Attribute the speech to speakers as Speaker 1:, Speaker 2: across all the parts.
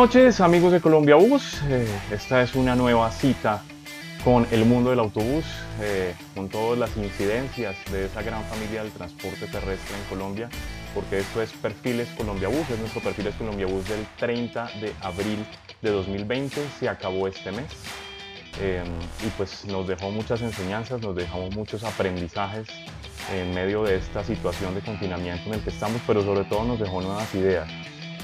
Speaker 1: Noches amigos de Colombia Bus. Eh, esta es una nueva cita con el mundo del autobús, eh, con todas las incidencias de esa gran familia del transporte terrestre en Colombia, porque esto es Perfiles Colombia Bus, es nuestro Perfiles Colombia Bus del 30 de abril de 2020, se acabó este mes. Eh, y pues nos dejó muchas enseñanzas, nos dejó muchos aprendizajes en medio de esta situación de confinamiento en el que estamos, pero sobre todo nos dejó nuevas ideas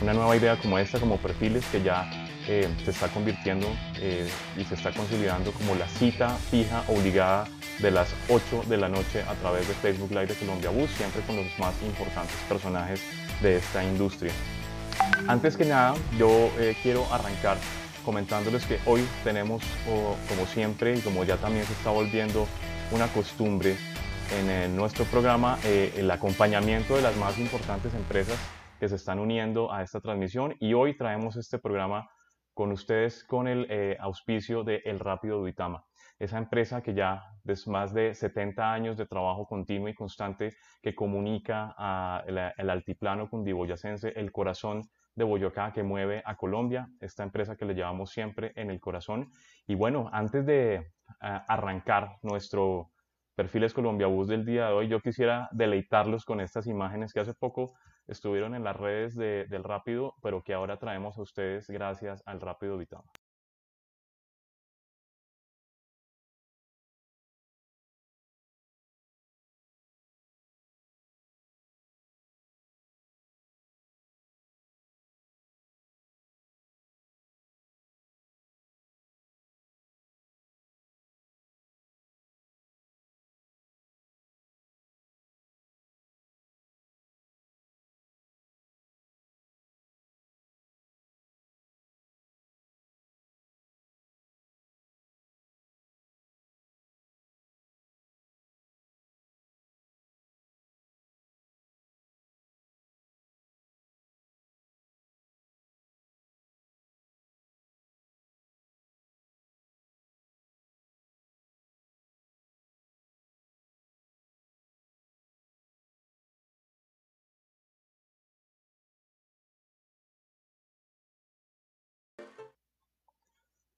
Speaker 1: una nueva idea como esta, como perfiles que ya eh, se está convirtiendo eh, y se está consolidando como la cita fija obligada de las 8 de la noche a través de Facebook Live de Colombia Bus, siempre con los más importantes personajes de esta industria. Antes que nada, yo eh, quiero arrancar comentándoles que hoy tenemos, como siempre y como ya también se está volviendo una costumbre en nuestro programa, el acompañamiento de las más importantes empresas que se están uniendo a esta transmisión y hoy traemos este programa con ustedes con el eh, auspicio de El Rápido Duitama, esa empresa que ya es más de 70 años de trabajo continuo y constante que comunica a el, altiplano cundiboyacense, el corazón de Boyacá que mueve a Colombia, esta empresa que le llevamos siempre en el corazón. Y bueno, antes de eh, arrancar nuestro Perfiles Colombia Bus del día de hoy, yo quisiera deleitarlos con estas imágenes que hace poco estuvieron en las redes del Rápido, pero que ahora traemos a ustedes gracias al Rápido Vitama.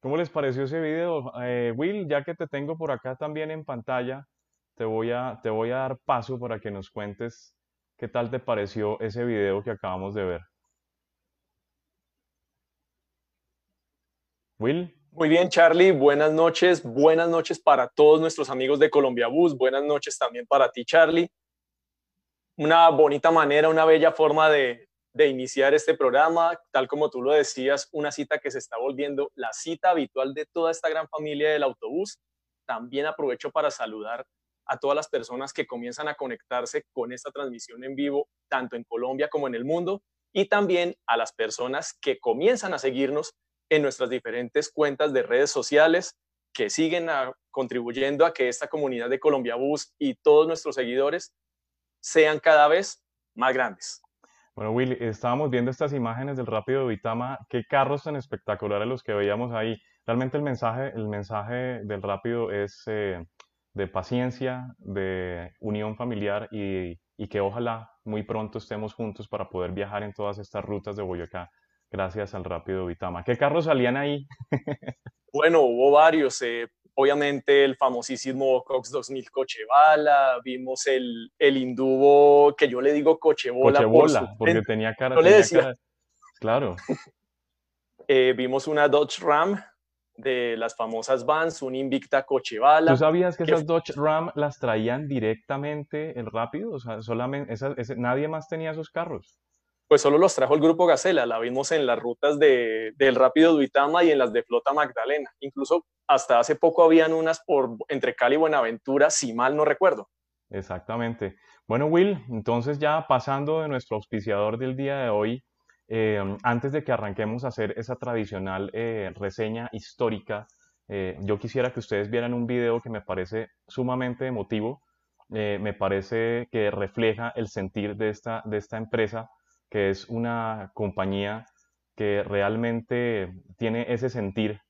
Speaker 1: ¿Cómo les pareció ese video? Eh, Will, ya que te tengo por acá también en pantalla, te voy, a, te voy a dar paso para que nos cuentes qué tal te pareció ese video que acabamos de ver. Will.
Speaker 2: Muy bien, Charlie. Buenas noches. Buenas noches para todos nuestros amigos de Colombia Bus. Buenas noches también para ti, Charlie. Una bonita manera, una bella forma de, de iniciar este programa, tal como tú lo decías, una cita que se está volviendo la cita habitual de toda esta gran familia del autobús. También aprovecho para saludar a todas las personas que comienzan a conectarse con esta transmisión en vivo, tanto en Colombia como en el mundo, y también a las personas que comienzan a seguirnos en nuestras diferentes cuentas de redes sociales, que siguen contribuyendo a que esta comunidad de Colombia Bus y todos nuestros seguidores sean cada vez más grandes.
Speaker 1: Bueno, Willy, estábamos viendo estas imágenes del Rápido Vitama. Qué carros tan espectaculares los que veíamos ahí. Realmente el mensaje, el mensaje del Rápido es eh, de paciencia, de unión familiar y, y, que ojalá muy pronto estemos juntos para poder viajar en todas estas rutas de Boyacá gracias al Rápido Vitama. ¿Qué carros salían ahí?
Speaker 2: bueno, hubo varios. Eh, obviamente el famosísimo Cox 2000 Cochebala, vimos el, el Indubo que yo le digo Cochebola.
Speaker 1: Cochebola, porque tenía cara.
Speaker 2: No le decía.
Speaker 1: Claro.
Speaker 2: Eh, vimos una Dodge Ram de las famosas Vans, un Invicta Cochebala.
Speaker 1: ¿Tú sabías que, esas Dodge Ram las traían directamente el rápido? O sea, solamente, nadie más tenía esos carros
Speaker 2: pues solo los trajo el grupo Gacela, la vimos en las rutas de, del Rápido Duitama y en las de Flota Magdalena. Incluso hasta hace poco habían unas por entre Cali y Buenaventura, si mal no recuerdo.
Speaker 1: Exactamente. Bueno, Will, entonces ya pasando de nuestro auspiciador del día de hoy, eh, antes de que arranquemos a hacer esa tradicional eh, reseña histórica, eh, yo quisiera que ustedes vieran un video que me parece sumamente emotivo, me parece que refleja el sentir de esta, de esta empresa que es una compañía que realmente tiene ese sentir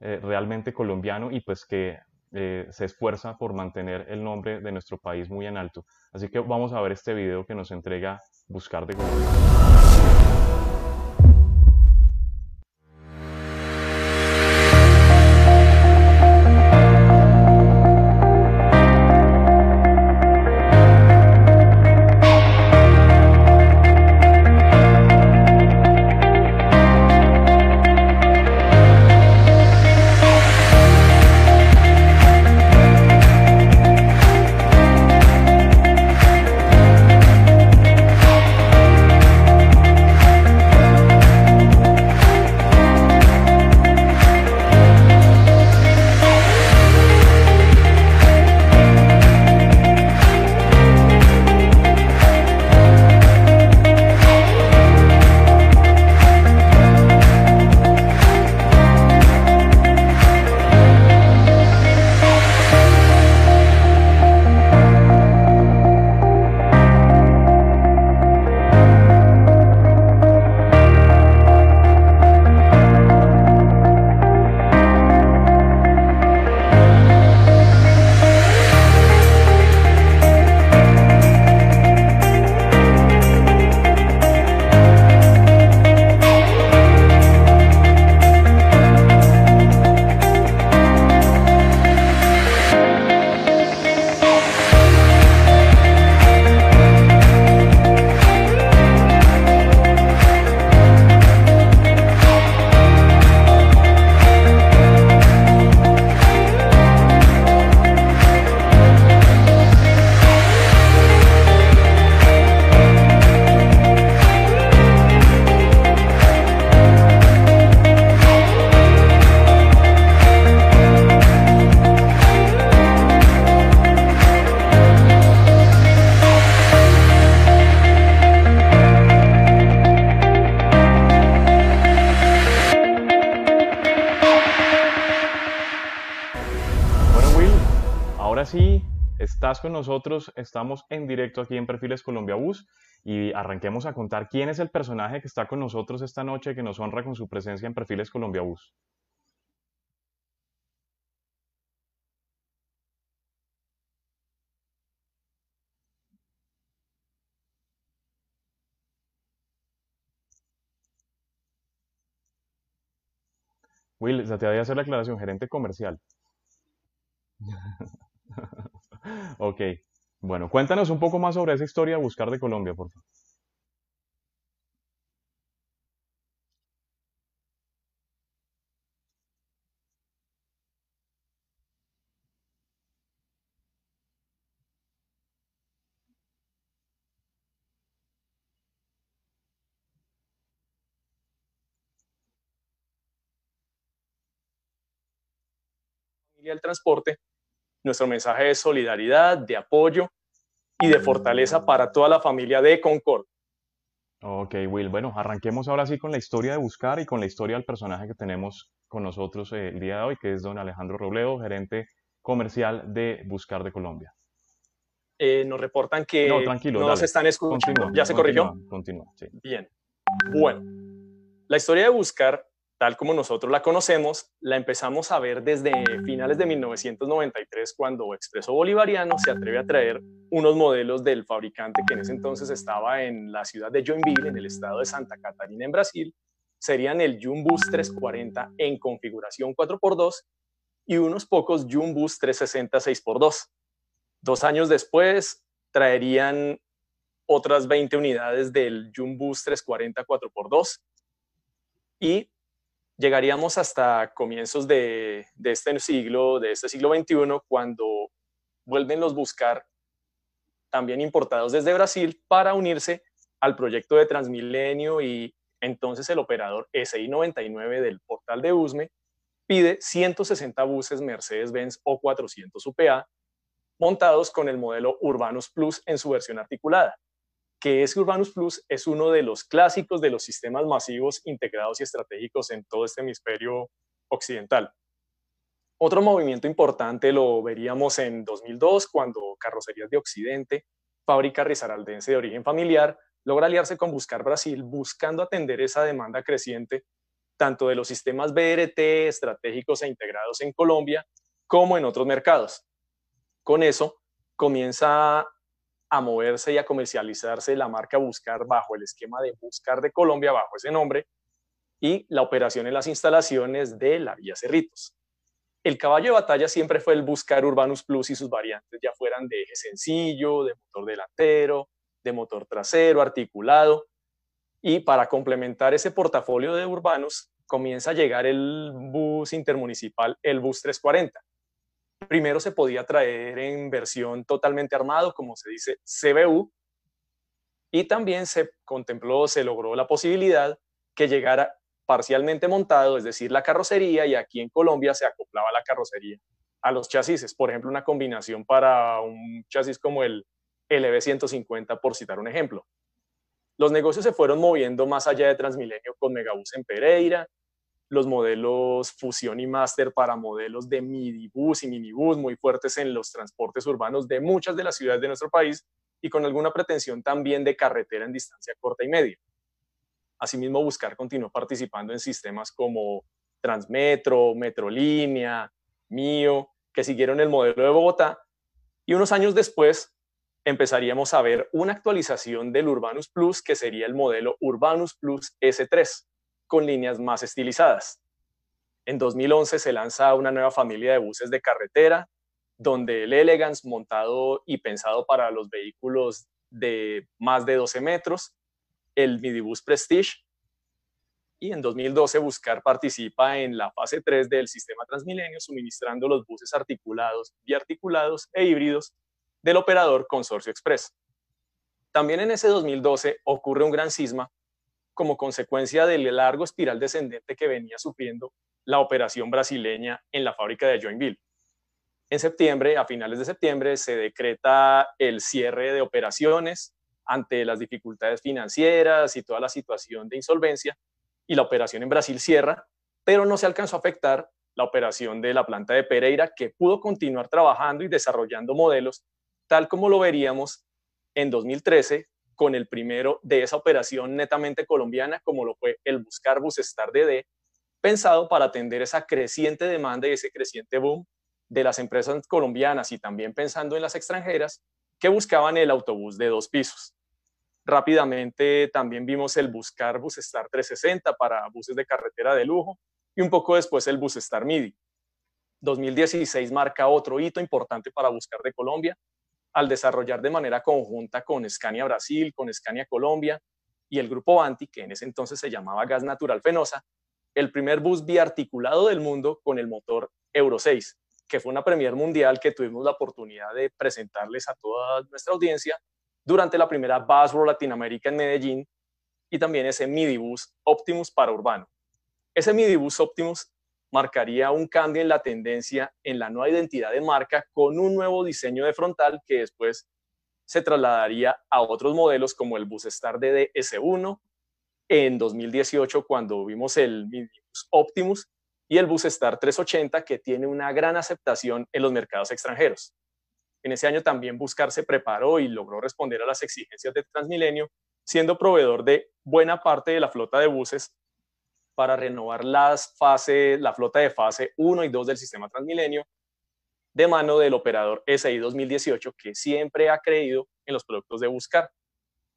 Speaker 1: eh, realmente colombiano y pues que eh, se esfuerza por mantener el nombre de nuestro país muy en alto. Así que vamos a ver este video que nos entrega Buscar de Google. Nosotros. Estamos en directo aquí en Perfiles Colombia Bus y arranquemos a contar quién es el personaje que está con nosotros esta noche que nos honra con su presencia en Perfiles Colombia Bus. Will, se te había hacer la aclaración, gerente comercial. ok. Bueno, cuéntanos un poco más sobre esa historia de Buscar de Colombia, por favor.
Speaker 2: el transporte, nuestro mensaje de solidaridad, de apoyo y de fortaleza para toda la familia de Concord.
Speaker 1: Ok, Will. Bueno, arranquemos ahora sí con la historia de Buscar y con la historia del personaje que tenemos con nosotros eh, el día de hoy, que es don Alejandro Robledo, gerente comercial de Buscar de Colombia.
Speaker 2: Eh, nos reportan que no, tranquilo, no se están escuchando. ¿Ya se corrigió?
Speaker 1: Continúa, sí.
Speaker 2: Bien. Bueno, la historia de Buscar tal como nosotros la conocemos, la empezamos a ver desde finales de 1993, cuando Expreso Bolivariano se atreve a traer unos modelos del fabricante que en ese entonces estaba en la ciudad de Joinville, en el estado de Santa Catarina, en Brasil. Serían el Jumbus 340 en configuración 4x2 y unos pocos Jumbus 360 6x2. Dos años después traerían otras 20 unidades del Jumbus 340 4x2 y llegaríamos hasta comienzos de, este siglo, de este siglo XXI, cuando vuelven los buscar también importados desde Brasil para unirse al proyecto de Transmilenio y entonces el operador SI99 del portal de USME pide 160 buses Mercedes-Benz O400 UPA montados con el modelo Urbanus Plus en su versión articulada que es Urbanus Plus es uno de los clásicos de los sistemas masivos integrados y estratégicos en todo este hemisferio occidental. Otro movimiento importante lo veríamos en 2002 cuando Carrocerías de Occidente, fábrica risaraldense de origen familiar, logra aliarse con Buscar Brasil buscando atender esa demanda creciente tanto de los sistemas BRT estratégicos e integrados en Colombia como en otros mercados. Con eso comienza a moverse y a comercializarse la marca Buscar bajo el esquema de Buscar de Colombia, bajo ese nombre, y la operación en las instalaciones de la Vía Cerritos. El caballo de batalla siempre fue el Buscar Urbanus Plus y sus variantes, ya fueran de eje sencillo, de motor delantero, de motor trasero, articulado. Y para complementar ese portafolio de Urbanus, comienza a llegar el bus intermunicipal, el Bus 340, Primero se podía traer en versión totalmente armado, como se dice CBU, y también se contempló, se logró la posibilidad que llegara parcialmente montado, es decir, la carrocería, y aquí en Colombia se acoplaba la carrocería a los chasis, por ejemplo, una combinación para un chasis como el LB150, por citar un ejemplo. Los negocios se fueron moviendo más allá de Transmilenio con Megabus en Pereira, los modelos Fusión y Master para modelos de midibus y minibus muy fuertes en los transportes urbanos de muchas de las ciudades de nuestro país y con alguna pretensión también de carretera en distancia corta y media. Asimismo, Buscar continuó participando en sistemas como Transmetro, Metrolínea, Mío, que siguieron el modelo de Bogotá y unos años después empezaríamos a ver una actualización del Urbanus Plus que sería el modelo Urbanus Plus S3 con líneas más estilizadas. En 2011 se lanza una nueva familia de buses de carretera, donde el Elegance, montado y pensado para los vehículos de más de 12 metros, el Midibus Prestige, y en 2012 Buscar participa en la fase 3 del sistema Transmilenio, suministrando los buses articulados, biarticulados e híbridos del operador Consorcio Express. También en ese 2012 ocurre un gran cisma como consecuencia del largo espiral descendente que venía sufriendo la operación brasileña en la fábrica de Joinville. En septiembre, a finales de septiembre, se decreta el cierre de operaciones ante las dificultades financieras y toda la situación de insolvencia, y la operación en Brasil cierra, pero no se alcanzó a afectar la operación de la planta de Pereira, que pudo continuar trabajando y desarrollando modelos tal como lo veríamos en 2013 con el primero de esa operación netamente colombiana, como lo fue el Buscar Bus Star DD, pensado para atender esa creciente demanda y ese creciente boom de las empresas colombianas y también pensando en las extranjeras que buscaban el autobús de dos pisos. Rápidamente también vimos el Buscar Bus Star 360 para buses de carretera de lujo y un poco después el Bus Star MIDI. 2016 marca otro hito importante para Buscar de Colombia al desarrollar de manera conjunta con Scania Brasil, con Scania Colombia y el grupo Banti, que en ese entonces se llamaba Gas Natural Fenosa, el primer bus biarticulado del mundo con el motor Euro 6, que fue una premier mundial que tuvimos la oportunidad de presentarles a toda nuestra audiencia durante la primera Bus World Latinoamérica en Medellín y también ese Midibus Optimus para urbano. Ese Midibus Optimus marcaría un cambio en la tendencia en la nueva identidad de marca con un nuevo diseño de frontal que después se trasladaría a otros modelos como el Bus Star DDS1 en 2018 cuando vimos el Minibus Optimus y el Bus Star 380 que tiene una gran aceptación en los mercados extranjeros. En ese año también Buscar se preparó y logró responder a las exigencias de Transmilenio, siendo proveedor de buena parte de la flota de buses para renovar las fase, la flota de fase 1 y 2 del sistema Transmilenio de mano del operador SI 2018 que siempre ha creído en los productos de Buscar.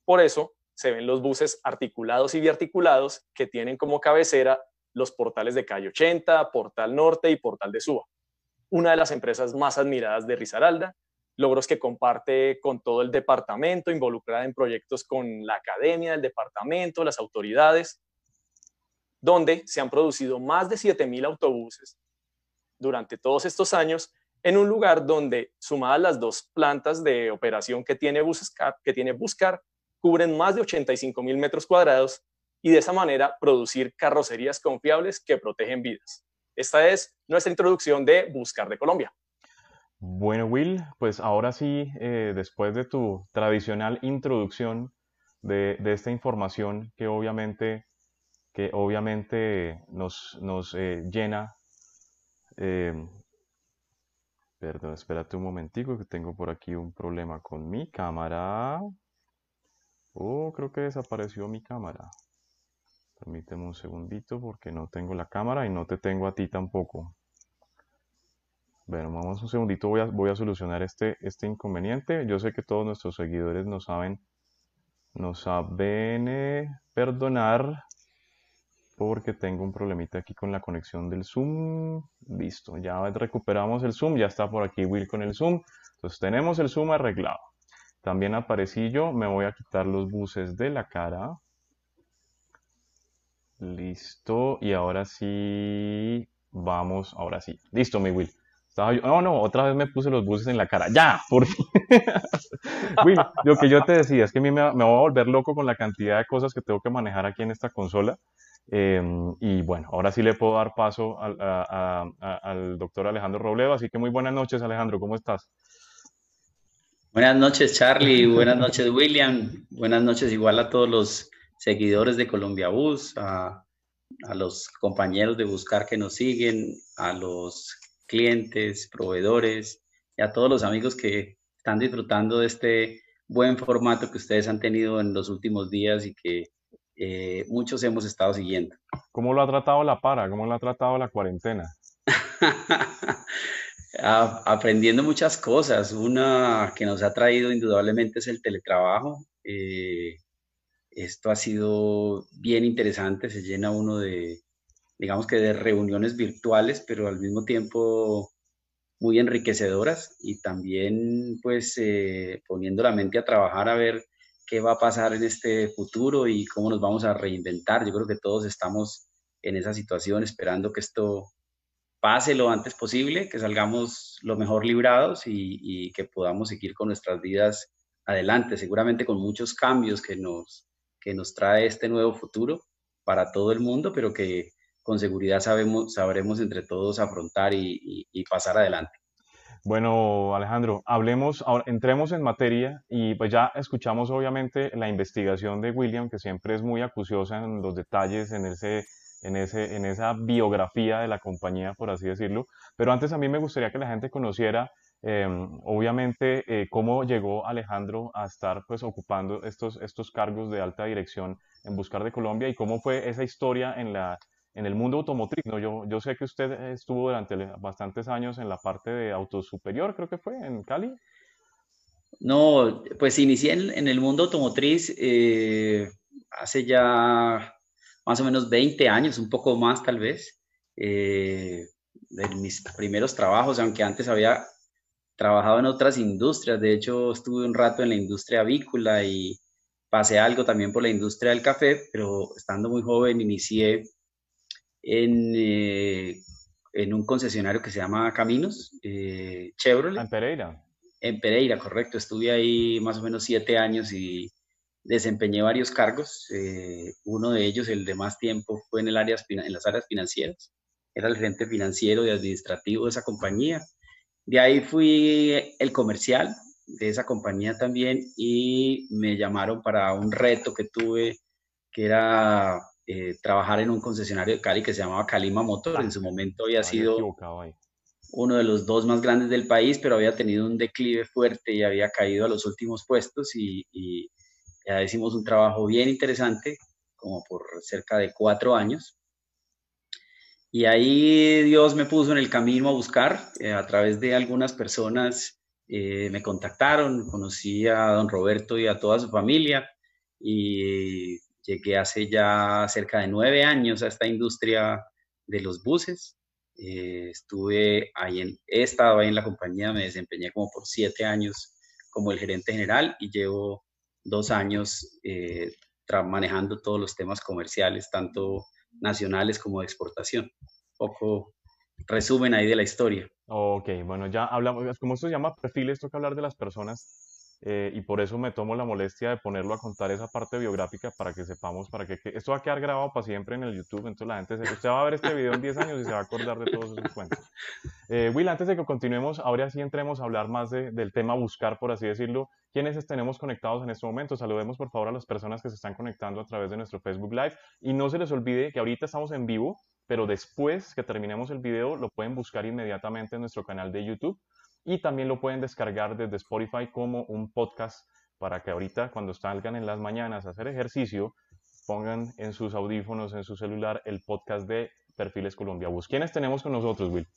Speaker 2: Por eso se ven los buses articulados y biarticulados que tienen como cabecera los portales de calle 80, Portal Norte y Portal de Suba. Una de las empresas más admiradas de Risaralda, logros que comparte con todo el departamento, involucrada en proyectos con la academia del departamento, las autoridades, donde se han producido más de 7.000 autobuses durante todos estos años en un lugar donde, sumadas las dos plantas de operación que tiene, Buscar, que tiene Buscar, cubren más de 85.000 metros cuadrados y de esa manera producir carrocerías confiables que protegen vidas. Esta es nuestra introducción de Buscar de Colombia.
Speaker 1: Bueno, Will, pues ahora sí, eh, después de tu tradicional introducción de, de esta información que obviamente que obviamente nos, nos eh, llena. Eh, perdón, espérate un momentico que tengo por aquí un problema con mi cámara. Oh, creo que desapareció mi cámara. Permíteme un segundito porque no tengo la cámara y no te tengo a ti tampoco. Bueno, vamos un segundito, voy a, voy a solucionar este, este inconveniente. Yo sé que todos nuestros seguidores no saben, no saben eh, perdonar porque tengo un problemita aquí con la conexión del Zoom. Listo, ya recuperamos el Zoom, ya está por aquí Will con el Zoom. Entonces tenemos el Zoom arreglado. También aparecí yo, me voy a quitar los buses de la cara. Listo, y ahora sí, vamos, ahora sí. Listo, mi Will. Estaba yo, no, no, otra vez me puse los buses en la cara. Ya, por fin. Will, lo que yo te decía es que a mí me, me voy a volver loco con la cantidad de cosas que tengo que manejar aquí en esta consola. Em, y bueno, ahora sí le puedo dar paso al, doctor Alejandro Robledo. Así que muy buenas noches, Alejandro, ¿cómo estás?
Speaker 3: Buenas noches, Charlie. Buenas noches, William. Buenas noches igual a todos los seguidores de Colombia Bus, a, a los compañeros de Buscar que nos siguen, a los clientes, proveedores y a todos los amigos que están disfrutando de este buen formato que ustedes han tenido en los últimos días y que eh, muchos hemos estado siguiendo.
Speaker 1: ¿Cómo lo ha tratado la para? ¿Cómo lo ha tratado la cuarentena?
Speaker 3: Aprendiendo muchas cosas. Una que nos ha traído indudablemente es el teletrabajo. Eh, esto ha sido bien interesante, se llena uno de, digamos que de reuniones virtuales, pero al mismo tiempo muy enriquecedoras y también pues eh, poniendo la mente a trabajar a ver qué va a pasar en este futuro y cómo nos vamos a reinventar. Yo creo que todos estamos en esa situación esperando que esto pase lo antes posible, que salgamos lo mejor librados y, que podamos seguir con nuestras vidas adelante, seguramente con muchos cambios que nos, que nos trae este nuevo futuro para todo el mundo, pero que con seguridad sabemos, sabremos entre todos afrontar y pasar adelante.
Speaker 1: Bueno, Alejandro, hablemos, entremos en materia y pues ya escuchamos obviamente la investigación de William, que siempre es muy acuciosa en los detalles, en ese, en ese, en esa biografía de la compañía, por así decirlo. Pero antes a mí me gustaría que la gente conociera Em, obviamente, eh, cómo llegó Alejandro a estar pues ocupando estos, estos cargos de alta dirección en Buscar de Colombia y cómo fue esa historia en, la, en el mundo automotriz. ¿no? Yo, yo sé que usted estuvo durante bastantes años en la parte de auto superior, creo que fue, en Cali.
Speaker 3: No, pues inicié en, el mundo automotriz eh, hace ya más o menos 20 años, un poco más tal vez, eh, de mis primeros trabajos, aunque antes había trabajado en otras industrias. De hecho, estuve un rato en la industria avícola y pasé algo también por la industria del café, pero estando muy joven inicié en, eh, en un concesionario que se llama Caminos, eh, Chevrolet.
Speaker 1: En Pereira.
Speaker 3: En Pereira, correcto. Estuve ahí más o menos siete años y desempeñé varios cargos. Eh, uno de ellos, el de más tiempo, fue en, el área, en las áreas financieras. Era el gerente financiero y administrativo de esa compañía. De ahí fui el comercial de esa compañía también y me llamaron para un reto que tuve, que era eh, trabajar en un concesionario de Cali que se llamaba Calima Motor. En su momento había sido uno de los dos más grandes del país, pero había tenido un declive fuerte y había caído a los últimos puestos y, y ya hicimos un trabajo bien interesante, como por cerca de cuatro años. Y ahí Dios me puso en el camino a buscar, eh, a través de algunas personas eh, me contactaron, conocí a don Roberto y a toda su familia y llegué hace ya cerca de nueve años a esta industria de los buses. Eh, estuve ahí, en, he estado ahí en la compañía, me desempeñé como por siete años como el gerente general y llevo dos años manejando todos los temas comerciales, tanto nacionales como de exportación. Poco resumen ahí de la historia.
Speaker 1: Ok, bueno, ya hablamos, como esto se llama perfiles, toca hablar de las personas eh, y por eso me tomo la molestia de ponerlo a contar esa parte biográfica para que sepamos, para que, esto va a quedar grabado para siempre en el YouTube, entonces la gente, se, usted va a ver este video en 10 años y se va a acordar de todos esos cuentos. Eh, Will, antes de que continuemos, ahora sí entremos a hablar más del tema buscar, por así decirlo, ¿quiénes tenemos conectados en este momento? Saludemos por favor a las personas que se están conectando a través de nuestro Facebook Live y no se les olvide que ahorita estamos en vivo, pero después que terminemos el video lo pueden buscar inmediatamente en nuestro canal de YouTube y también lo pueden descargar desde Spotify como un podcast para que ahorita cuando salgan en las mañanas a hacer ejercicio pongan en sus audífonos, en su celular el podcast de Perfiles Colombia Bus. ¿Quiénes tenemos con nosotros, Will?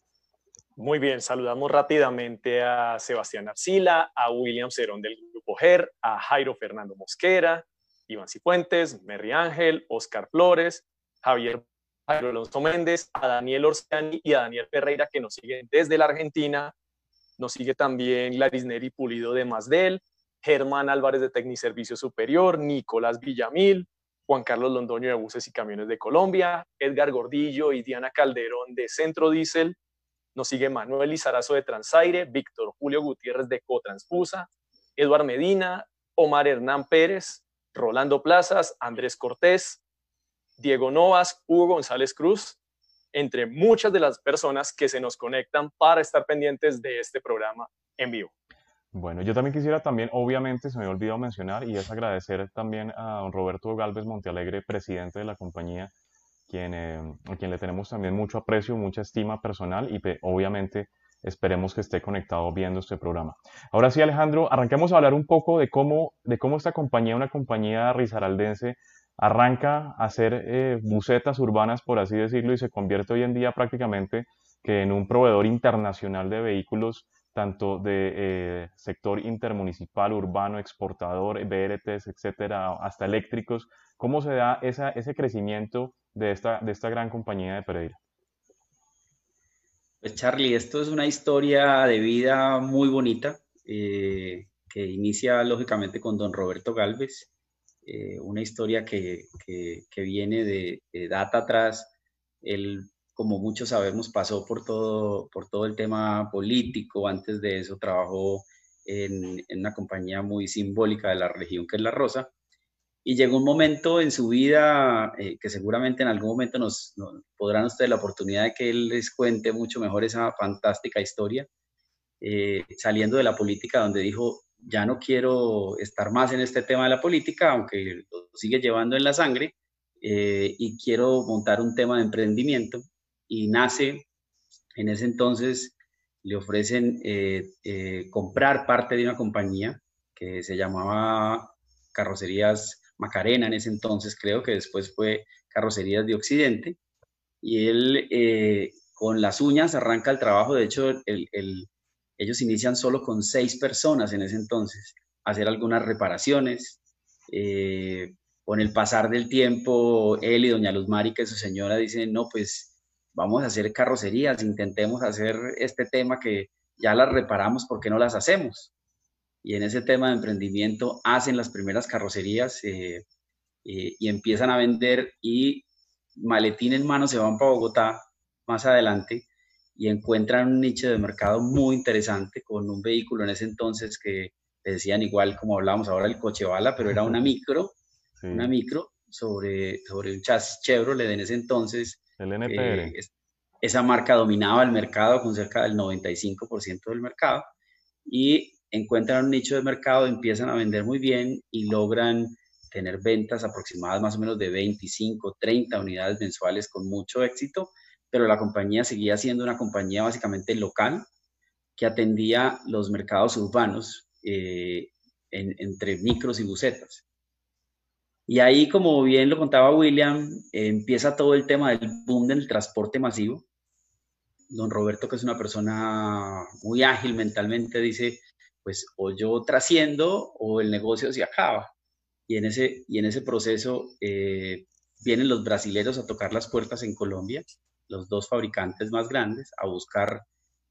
Speaker 2: Muy bien, saludamos rápidamente a Sebastián Arcila, a William Cerón del Grupo GER, a Jairo Fernando Mosquera, Iván Cifuentes, Merry Ángel, Oscar Flores, Javier Jairo Alonso Méndez, a Daniel Orsiani y a Daniel Ferreira que nos siguen desde la Argentina, nos sigue también Laris Neri Pulido de Masdel, Germán Álvarez de Tecniservicio Superior, Nicolás Villamil, Juan Carlos Londoño de Buses y Camiones de Colombia, Edgar Gordillo y Diana Calderón de Centro Diesel. Nos sigue Manuel Lizarazo de Transaire, Víctor Julio Gutiérrez de Cotransfusa, Eduard Medina, Omar Hernán Pérez, Rolando Plazas, Andrés Cortés, Diego Novas, Hugo González Cruz, entre muchas de las personas que se nos conectan para estar pendientes de este programa en vivo.
Speaker 1: Bueno, yo también quisiera también, obviamente, se me olvidado mencionar, y es agradecer también a don Roberto Galvez Montealegre, presidente de la compañía, quien, eh, a quien le tenemos también mucho aprecio, mucha estima personal y obviamente esperemos que esté conectado viendo este programa. Ahora sí, Alejandro, arranquemos a hablar un poco de cómo, de cómo esta compañía, una compañía risaraldense, arranca a hacer eh, bucetas urbanas, por así decirlo, y se convierte hoy en día prácticamente que en un proveedor internacional de vehículos, tanto de eh, sector intermunicipal, urbano, exportador, BRTs, etcétera, hasta eléctricos. ¿Cómo se da esa, ese crecimiento de esta, de esta gran compañía de Pereira?
Speaker 3: Pues Charlie, esto es una historia de vida muy bonita eh, que inicia lógicamente con don Roberto Galvez. Eh, una historia que, que, viene de, data atrás. Él, como muchos sabemos, pasó por todo, por todo el tema político. Antes de eso trabajó en, en una compañía muy simbólica de la región que es La Rosa. Y llegó un momento en su vida eh, que seguramente en algún momento nos, podrán ustedes la oportunidad de que él les cuente mucho mejor esa fantástica historia, eh, saliendo de la política donde dijo, ya no quiero estar más en este tema de la política, aunque lo sigue llevando en la sangre, eh, y quiero montar un tema de emprendimiento. Y nace en ese entonces le ofrecen eh, eh, comprar parte de una compañía que se llamaba Carrocerías Macarena en ese entonces, creo que después fue Carrocerías de Occidente, y él eh, con las uñas arranca el trabajo, de hecho ellos inician solo con seis personas en ese entonces, hacer algunas reparaciones, con el pasar del tiempo, él y doña Luz Mari, que su señora, dicen, no, pues vamos a hacer carrocerías, intentemos hacer este tema que ya las reparamos, ¿por qué no las hacemos? Y en ese tema de emprendimiento hacen las primeras carrocerías eh, eh, y empiezan a vender y maletín en mano se van para Bogotá más adelante y encuentran un nicho de mercado muy interesante con un vehículo en ese entonces que decían igual como hablábamos ahora el coche bala, pero era una micro, una micro sobre, sobre un chasis Chevrolet en ese entonces
Speaker 1: el NPR. Eh,
Speaker 3: esa marca dominaba el mercado con cerca del 95% del mercado y encuentran un nicho de mercado, empiezan a vender muy bien y logran tener ventas aproximadas más o menos de 25, 30 unidades mensuales con mucho éxito, pero la compañía seguía siendo una compañía básicamente local que atendía los mercados urbanos eh, entre micros y bucetas. Y ahí, como bien lo contaba William, empieza todo el tema del boom del transporte masivo. Don Roberto, que es una persona muy ágil mentalmente, dice, pues o yo trasciendo o el negocio se acaba. Y en ese, y en ese proceso eh, vienen los brasileros a tocar las puertas en Colombia, los dos fabricantes más grandes, a buscar,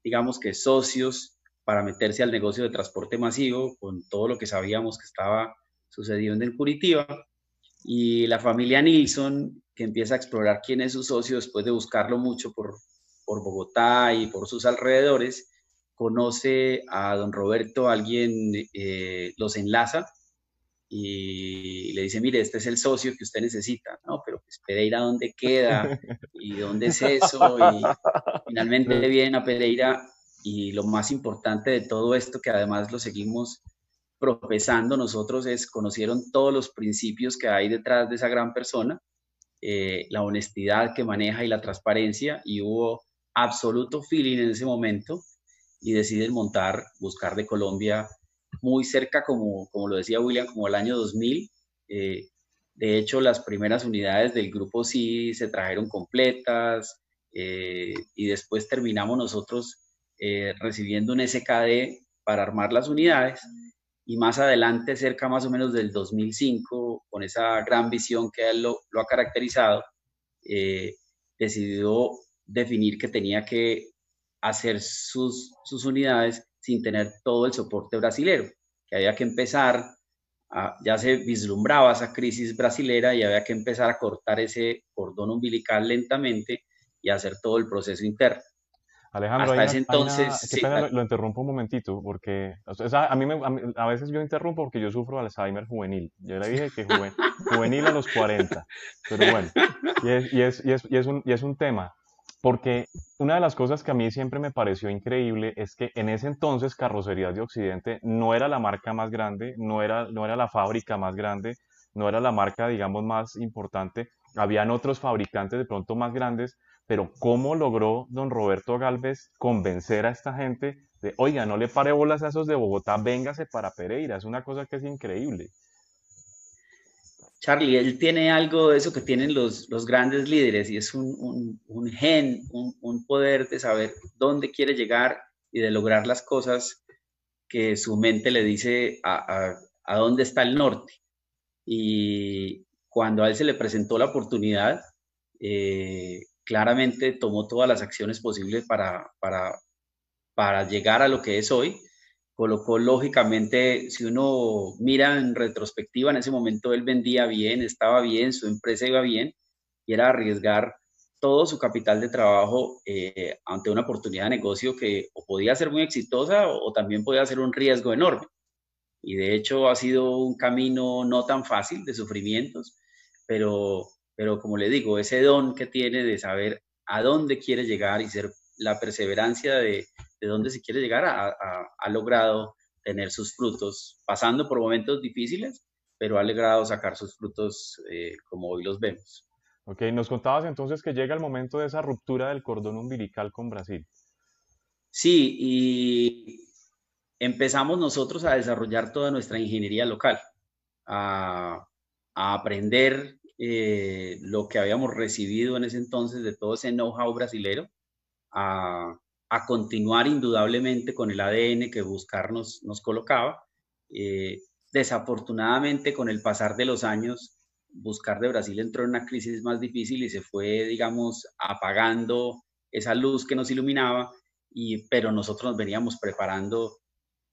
Speaker 3: digamos que socios para meterse al negocio de transporte masivo, con todo lo que sabíamos que estaba sucediendo en Curitiba y la familia Nilsson, que empieza a explorar quién es su socio después de buscarlo mucho por, por Bogotá y por sus alrededores, conoce a don Roberto, alguien eh, los enlaza y le dice, mire, este es el socio que usted necesita, ¿no? Pero Pereira, ¿dónde queda? ¿Y dónde es eso? Y finalmente viene a Pereira y lo más importante de todo esto, que además lo seguimos profesando nosotros es, conocieron todos los principios que hay detrás de esa gran persona, eh, la honestidad que maneja y la transparencia, y hubo absoluto feeling en ese momento y deciden montar, buscar de Colombia muy cerca, como, como lo decía William, como el año 2000. Eh, de hecho, las primeras unidades del grupo sí se trajeron completas eh, y después terminamos nosotros recibiendo un SKD para armar las unidades. Y más adelante, cerca más o menos del 2005, con esa gran visión que él lo, ha caracterizado, eh, decidió definir que tenía que hacer sus, sus unidades sin tener todo el soporte brasilero, que había que empezar, ya se vislumbraba esa crisis brasilera y había que empezar a cortar ese cordón umbilical lentamente y hacer todo el proceso interno.
Speaker 1: Alejandro, Hasta ese entonces. lo, interrumpo un momentito, porque a, mí a, veces yo interrumpo porque yo sufro Alzheimer juvenil. Yo le dije que juvenil a los 40. Pero bueno, y es, y, es, y, es, y, es un, y es un tema, porque una de las cosas que a mí siempre me pareció increíble es que en ese entonces Carrocerías de Occidente no era la marca más grande, no era, no era la fábrica más grande, no era la marca, digamos, más importante. Habían otros fabricantes de pronto más grandes pero ¿cómo logró don Roberto Galvez convencer a esta gente de, oiga, no le pare bolas a esos de Bogotá, véngase para Pereira? Es una cosa que es increíble.
Speaker 3: Charlie, él tiene algo de eso que tienen los, los grandes líderes y es un, un, gen, un, poder de saber dónde quiere llegar y de lograr las cosas que su mente le dice a, a dónde está el norte. Y cuando a él se le presentó la oportunidad, eh, claramente tomó todas las acciones posibles para, para, para llegar a lo que es hoy. Colocó lógicamente, si uno mira en retrospectiva, en ese momento él vendía bien, estaba bien, su empresa iba bien, y era arriesgar todo su capital de trabajo eh, ante una oportunidad de negocio que o podía ser muy exitosa o, también podía ser un riesgo enorme. Y de hecho ha sido un camino no tan fácil de sufrimientos, pero pero como le digo, ese don que tiene de saber a dónde quiere llegar y ser la perseverancia de, de dónde se quiere llegar, ha, logrado tener sus frutos, pasando por momentos difíciles, pero ha logrado sacar sus frutos eh, como hoy los vemos.
Speaker 1: Ok, nos contabas entonces que llega el momento de esa ruptura del cordón umbilical con Brasil.
Speaker 3: Sí, y empezamos nosotros a desarrollar toda nuestra ingeniería local, a, aprender eh, lo que habíamos recibido en ese entonces de todo ese know-how brasilero, a, continuar indudablemente con el ADN que buscarnos nos colocaba. Eh, desafortunadamente, con el pasar de los años, Buscar de Brasil entró en una crisis más difícil y se fue, digamos, apagando esa luz que nos iluminaba, y, pero nosotros nos veníamos preparando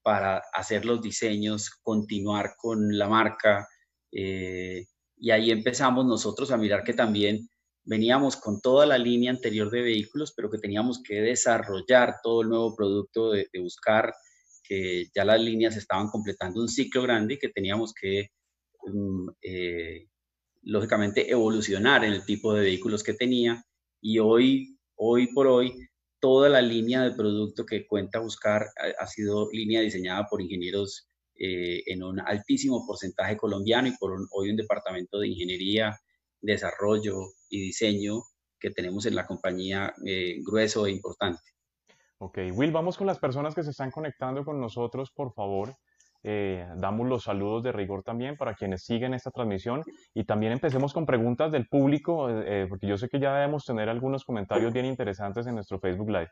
Speaker 3: para hacer los diseños, continuar con la marca, eh, y ahí empezamos nosotros a mirar que también veníamos con toda la línea anterior de vehículos, pero que teníamos que desarrollar todo el nuevo producto de, buscar que ya las líneas estaban completando un ciclo grande y que teníamos que mm, eh, lógicamente evolucionar en el tipo de vehículos que tenía. Y hoy, hoy por hoy, toda la línea de producto que cuenta Buscar ha, sido línea diseñada por ingenieros eh, en un altísimo porcentaje colombiano y por hoy un departamento de ingeniería, desarrollo y diseño que tenemos en la compañía eh, grueso e importante.
Speaker 1: Ok, Will, vamos con las personas que se están conectando con nosotros, por favor. Eh, damos los saludos de rigor también para quienes siguen esta transmisión y también empecemos con preguntas del público, eh, porque yo sé que ya debemos tener algunos comentarios bien interesantes en nuestro Facebook Live.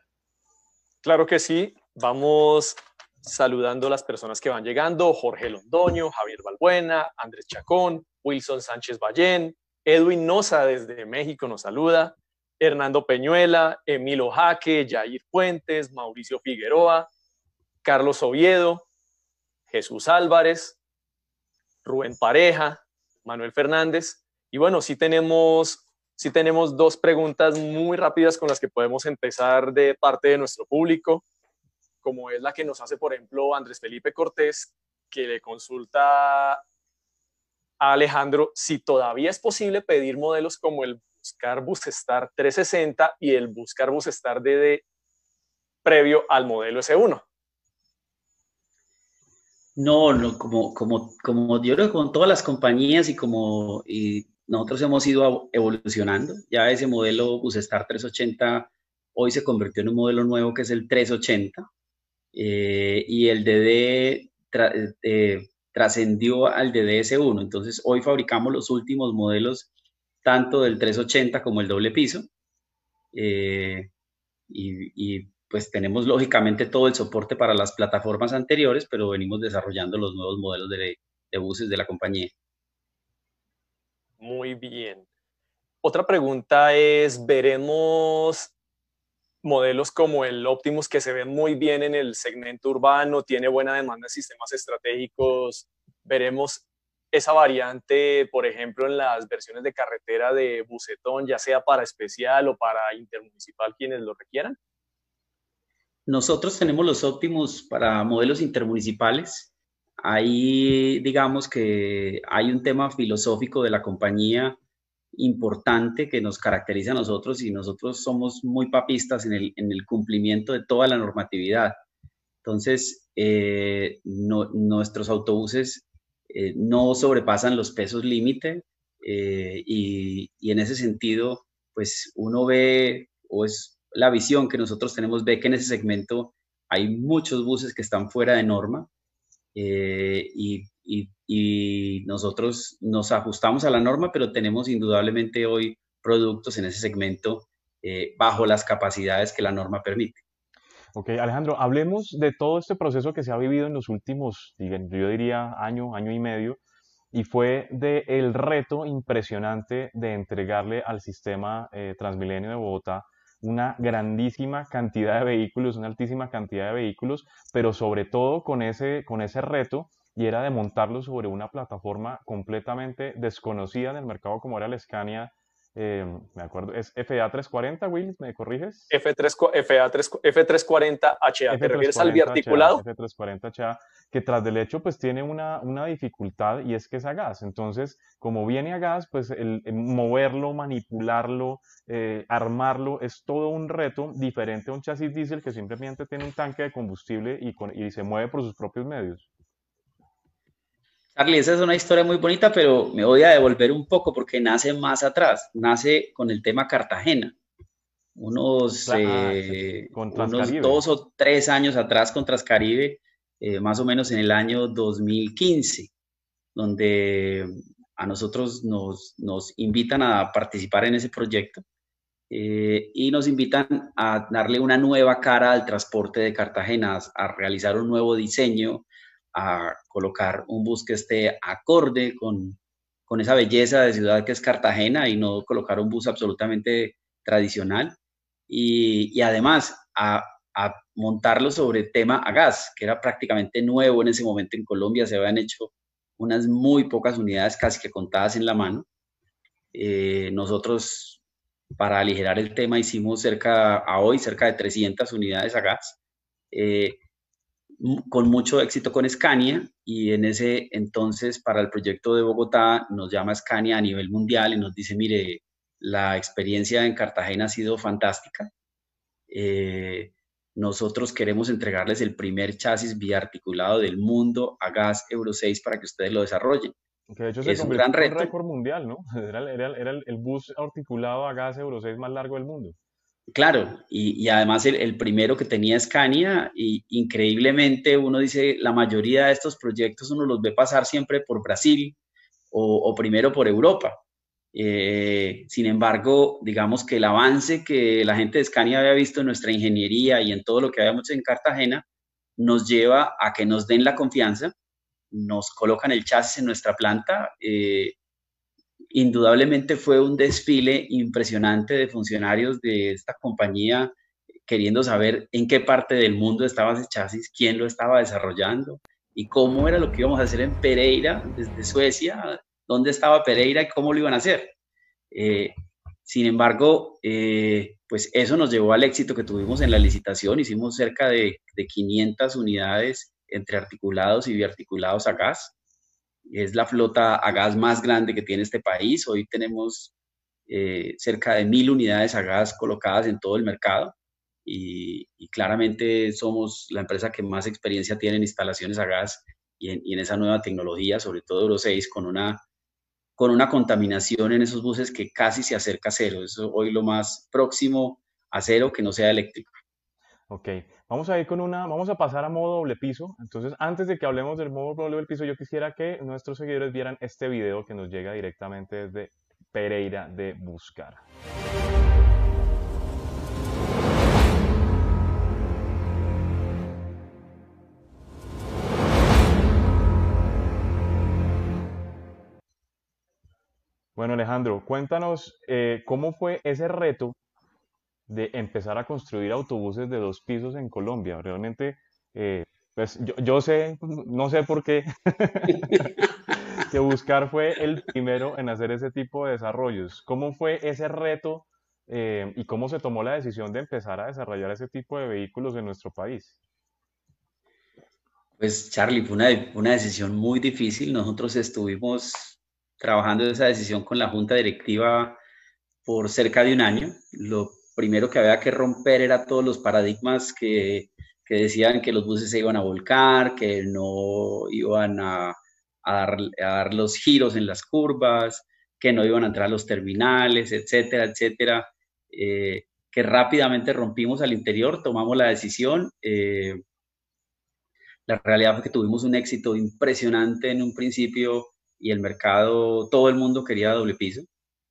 Speaker 2: Claro que sí, vamos saludando a las personas que van llegando, Jorge Londoño, Javier Balbuena, Andrés Chacón, Wilson Sánchez Ballén, Edwin Noza desde México nos saluda, Hernando Peñuela, Emilio Jaque, Jair Fuentes, Mauricio Figueroa, Carlos Oviedo, Jesús Álvarez, Rubén Pareja, Manuel Fernández. Y bueno, sí tenemos, sí tenemos dos preguntas muy rápidas con las que podemos empezar de parte de nuestro público, como es la que nos hace, por ejemplo, Andrés Felipe Cortés, que le consulta Alejandro si todavía es posible pedir modelos como el Buscar Busestar 360 y el Buscar Busestar DD previo al modelo S1.
Speaker 3: No, no como, como, como yo creo que con todas las compañías y como y nosotros hemos ido evolucionando, ya ese modelo Busestar 380 hoy se convirtió en un modelo nuevo que es el 380 eh, y el DD trascendió al DDS1. Entonces hoy fabricamos los últimos modelos tanto del 380 como el doble piso. Eh, y, y, pues tenemos lógicamente todo el soporte para las plataformas anteriores, pero venimos desarrollando los nuevos modelos de, buses de la compañía.
Speaker 2: Muy bien. Otra pregunta es, ¿veremos modelos como el Optimus que se ven muy bien en el segmento urbano, tiene buena demanda de sistemas estratégicos? ¿Veremos esa variante, por ejemplo, en las versiones de carretera de Bucetón, ya sea para especial o para intermunicipal, quienes lo requieran?
Speaker 3: Nosotros tenemos los óptimos para modelos intermunicipales. Ahí digamos que hay un tema filosófico de la compañía importante que nos caracteriza a nosotros y nosotros somos muy papistas en el, cumplimiento de toda la normatividad. Entonces, eh, nuestros autobuses eh, no sobrepasan los pesos límite eh, y, y, en ese sentido, pues uno ve o es la visión que nosotros tenemos ve que en ese segmento hay muchos buses que están fuera de norma eh, y, nosotros nos ajustamos a la norma, pero tenemos indudablemente hoy productos en ese segmento eh, bajo las capacidades que la norma permite.
Speaker 1: Ok, Alejandro, hablemos de todo este proceso que se ha vivido en los últimos, yo diría, año, año y medio, y fue del el reto impresionante de entregarle al sistema eh, Transmilenio de Bogotá una grandísima cantidad de vehículos, una altísima cantidad de vehículos, pero sobre todo con ese, con ese reto y era de montarlo sobre una plataforma completamente desconocida en el mercado como era la Scania eh, me acuerdo, es FA340, Will, ¿me corriges?
Speaker 2: F3, FA3, F340HA, ¿te refieres al biarticulado?
Speaker 1: F340HA, que tras del hecho pues tiene una, una, dificultad y es que es a gas. Entonces, como viene a gas, pues el, moverlo, manipularlo, eh, armarlo es todo un reto diferente a un chasis diésel que simplemente tiene un tanque de combustible y, y se mueve por sus propios medios.
Speaker 3: Charlie, esa es una historia muy bonita, pero me voy a devolver un poco porque nace más atrás, nace con el tema Cartagena. unos, eh, unos dos o tres años atrás con Transcaribe, eh, más o menos en el año 2015, donde a nosotros nos, nos invitan a participar en ese proyecto eh, y nos invitan a darle una nueva cara al transporte de Cartagena, a realizar un nuevo diseño, a colocar un bus que esté acorde con, con esa belleza de ciudad que es Cartagena y no colocar un bus absolutamente tradicional. Y, y además a, a, montarlo sobre tema a gas, que era prácticamente nuevo en ese momento en Colombia, se habían hecho unas muy pocas unidades, casi que contadas en la mano. Eh, nosotros, para aligerar el tema, hicimos cerca, a hoy, cerca de 300 unidades a gas. Eh, con mucho éxito con Scania y en ese entonces para el proyecto de Bogotá nos llama Scania a nivel mundial y nos dice, mire, la experiencia en Cartagena ha sido fantástica. Eh, nosotros queremos entregarles el primer chasis biarticulado del mundo a gas Euro 6 para que ustedes lo desarrollen.
Speaker 1: Que de hecho se es un gran reto. récord mundial, ¿no? Era, era, era, el bus articulado a gas Euro 6 más largo del mundo.
Speaker 3: Claro, y, y además el, el, primero que tenía Scania, y increíblemente uno dice, la mayoría de estos proyectos uno los ve pasar siempre por Brasil o, o primero por Europa. Eh, sin embargo, digamos que el avance que la gente de Scania había visto en nuestra ingeniería y en todo lo que habíamos en Cartagena nos lleva a que nos den la confianza, nos colocan el chasis en nuestra planta. Eh, indudablemente fue un desfile impresionante de funcionarios de esta compañía queriendo saber en qué parte del mundo estaba ese chasis, quién lo estaba desarrollando y cómo era lo que íbamos a hacer en Pereira, desde Suecia, dónde estaba Pereira y cómo lo iban a hacer. Eh, sin embargo, eh, pues eso nos llevó al éxito que tuvimos en la licitación. Hicimos cerca de, de 500 unidades entre articulados y biarticulados a gas. Es la flota a gas más grande que tiene este país. Hoy tenemos eh, cerca de mil unidades a gas colocadas en todo el mercado. Y, claramente somos la empresa que más experiencia tiene en instalaciones a gas y en, esa nueva tecnología, sobre todo Euro 6, con una con una contaminación en esos buses que casi se acerca a cero. Eso es hoy lo más próximo a cero que no sea eléctrico.
Speaker 1: Ok, vamos a ir con una, vamos a pasar a modo doble piso. Entonces, antes de que hablemos del modo doble piso, yo quisiera que nuestros seguidores vieran este video que nos llega directamente desde Pereira de Buscar. Bueno, Alejandro, cuéntanos eh, cómo fue ese reto de empezar a construir autobuses de dos pisos en Colombia. Realmente, eh, pues yo, sé, no sé por qué, que Buscar fue el primero en hacer ese tipo de desarrollos. ¿Cómo fue ese reto eh, y cómo se tomó la decisión de empezar a desarrollar ese tipo de vehículos en nuestro país?
Speaker 3: Pues Charlie, fue una, una decisión muy difícil. Nosotros estuvimos trabajando esa decisión con la junta directiva por cerca de un año. Lo primero que había que romper era todos los paradigmas que, decían que los buses se iban a volcar, que no iban a, a, dar, los giros en las curvas, que no iban a entrar a los terminales, etcétera, etcétera. Eh, que rápidamente rompimos al interior, tomamos la decisión. Eh, la realidad fue que tuvimos un éxito impresionante en un principio y el mercado, todo el mundo quería doble piso.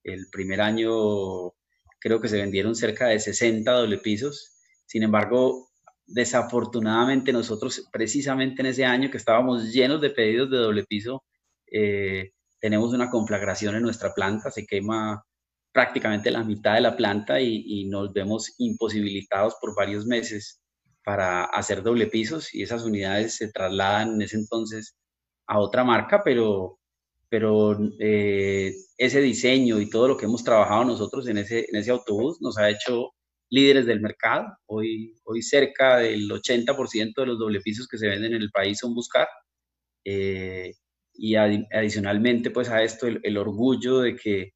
Speaker 3: El primer año creo que se vendieron cerca de 60 doble pisos. Sin embargo, desafortunadamente nosotros precisamente en ese año que estábamos llenos de pedidos de doble piso, eh, tenemos una conflagración en nuestra planta, se quema prácticamente la mitad de la planta y, y, nos vemos imposibilitados por varios meses para hacer doble pisos y esas unidades se trasladan en ese entonces a otra marca, pero pero eh, ese diseño y todo lo que hemos trabajado nosotros en ese, en ese autobús nos ha hecho líderes del mercado. Hoy, hoy cerca del 80% de los doble pisos que se venden en el país son buscar. Eh, y adicionalmente pues a esto el, el, orgullo de que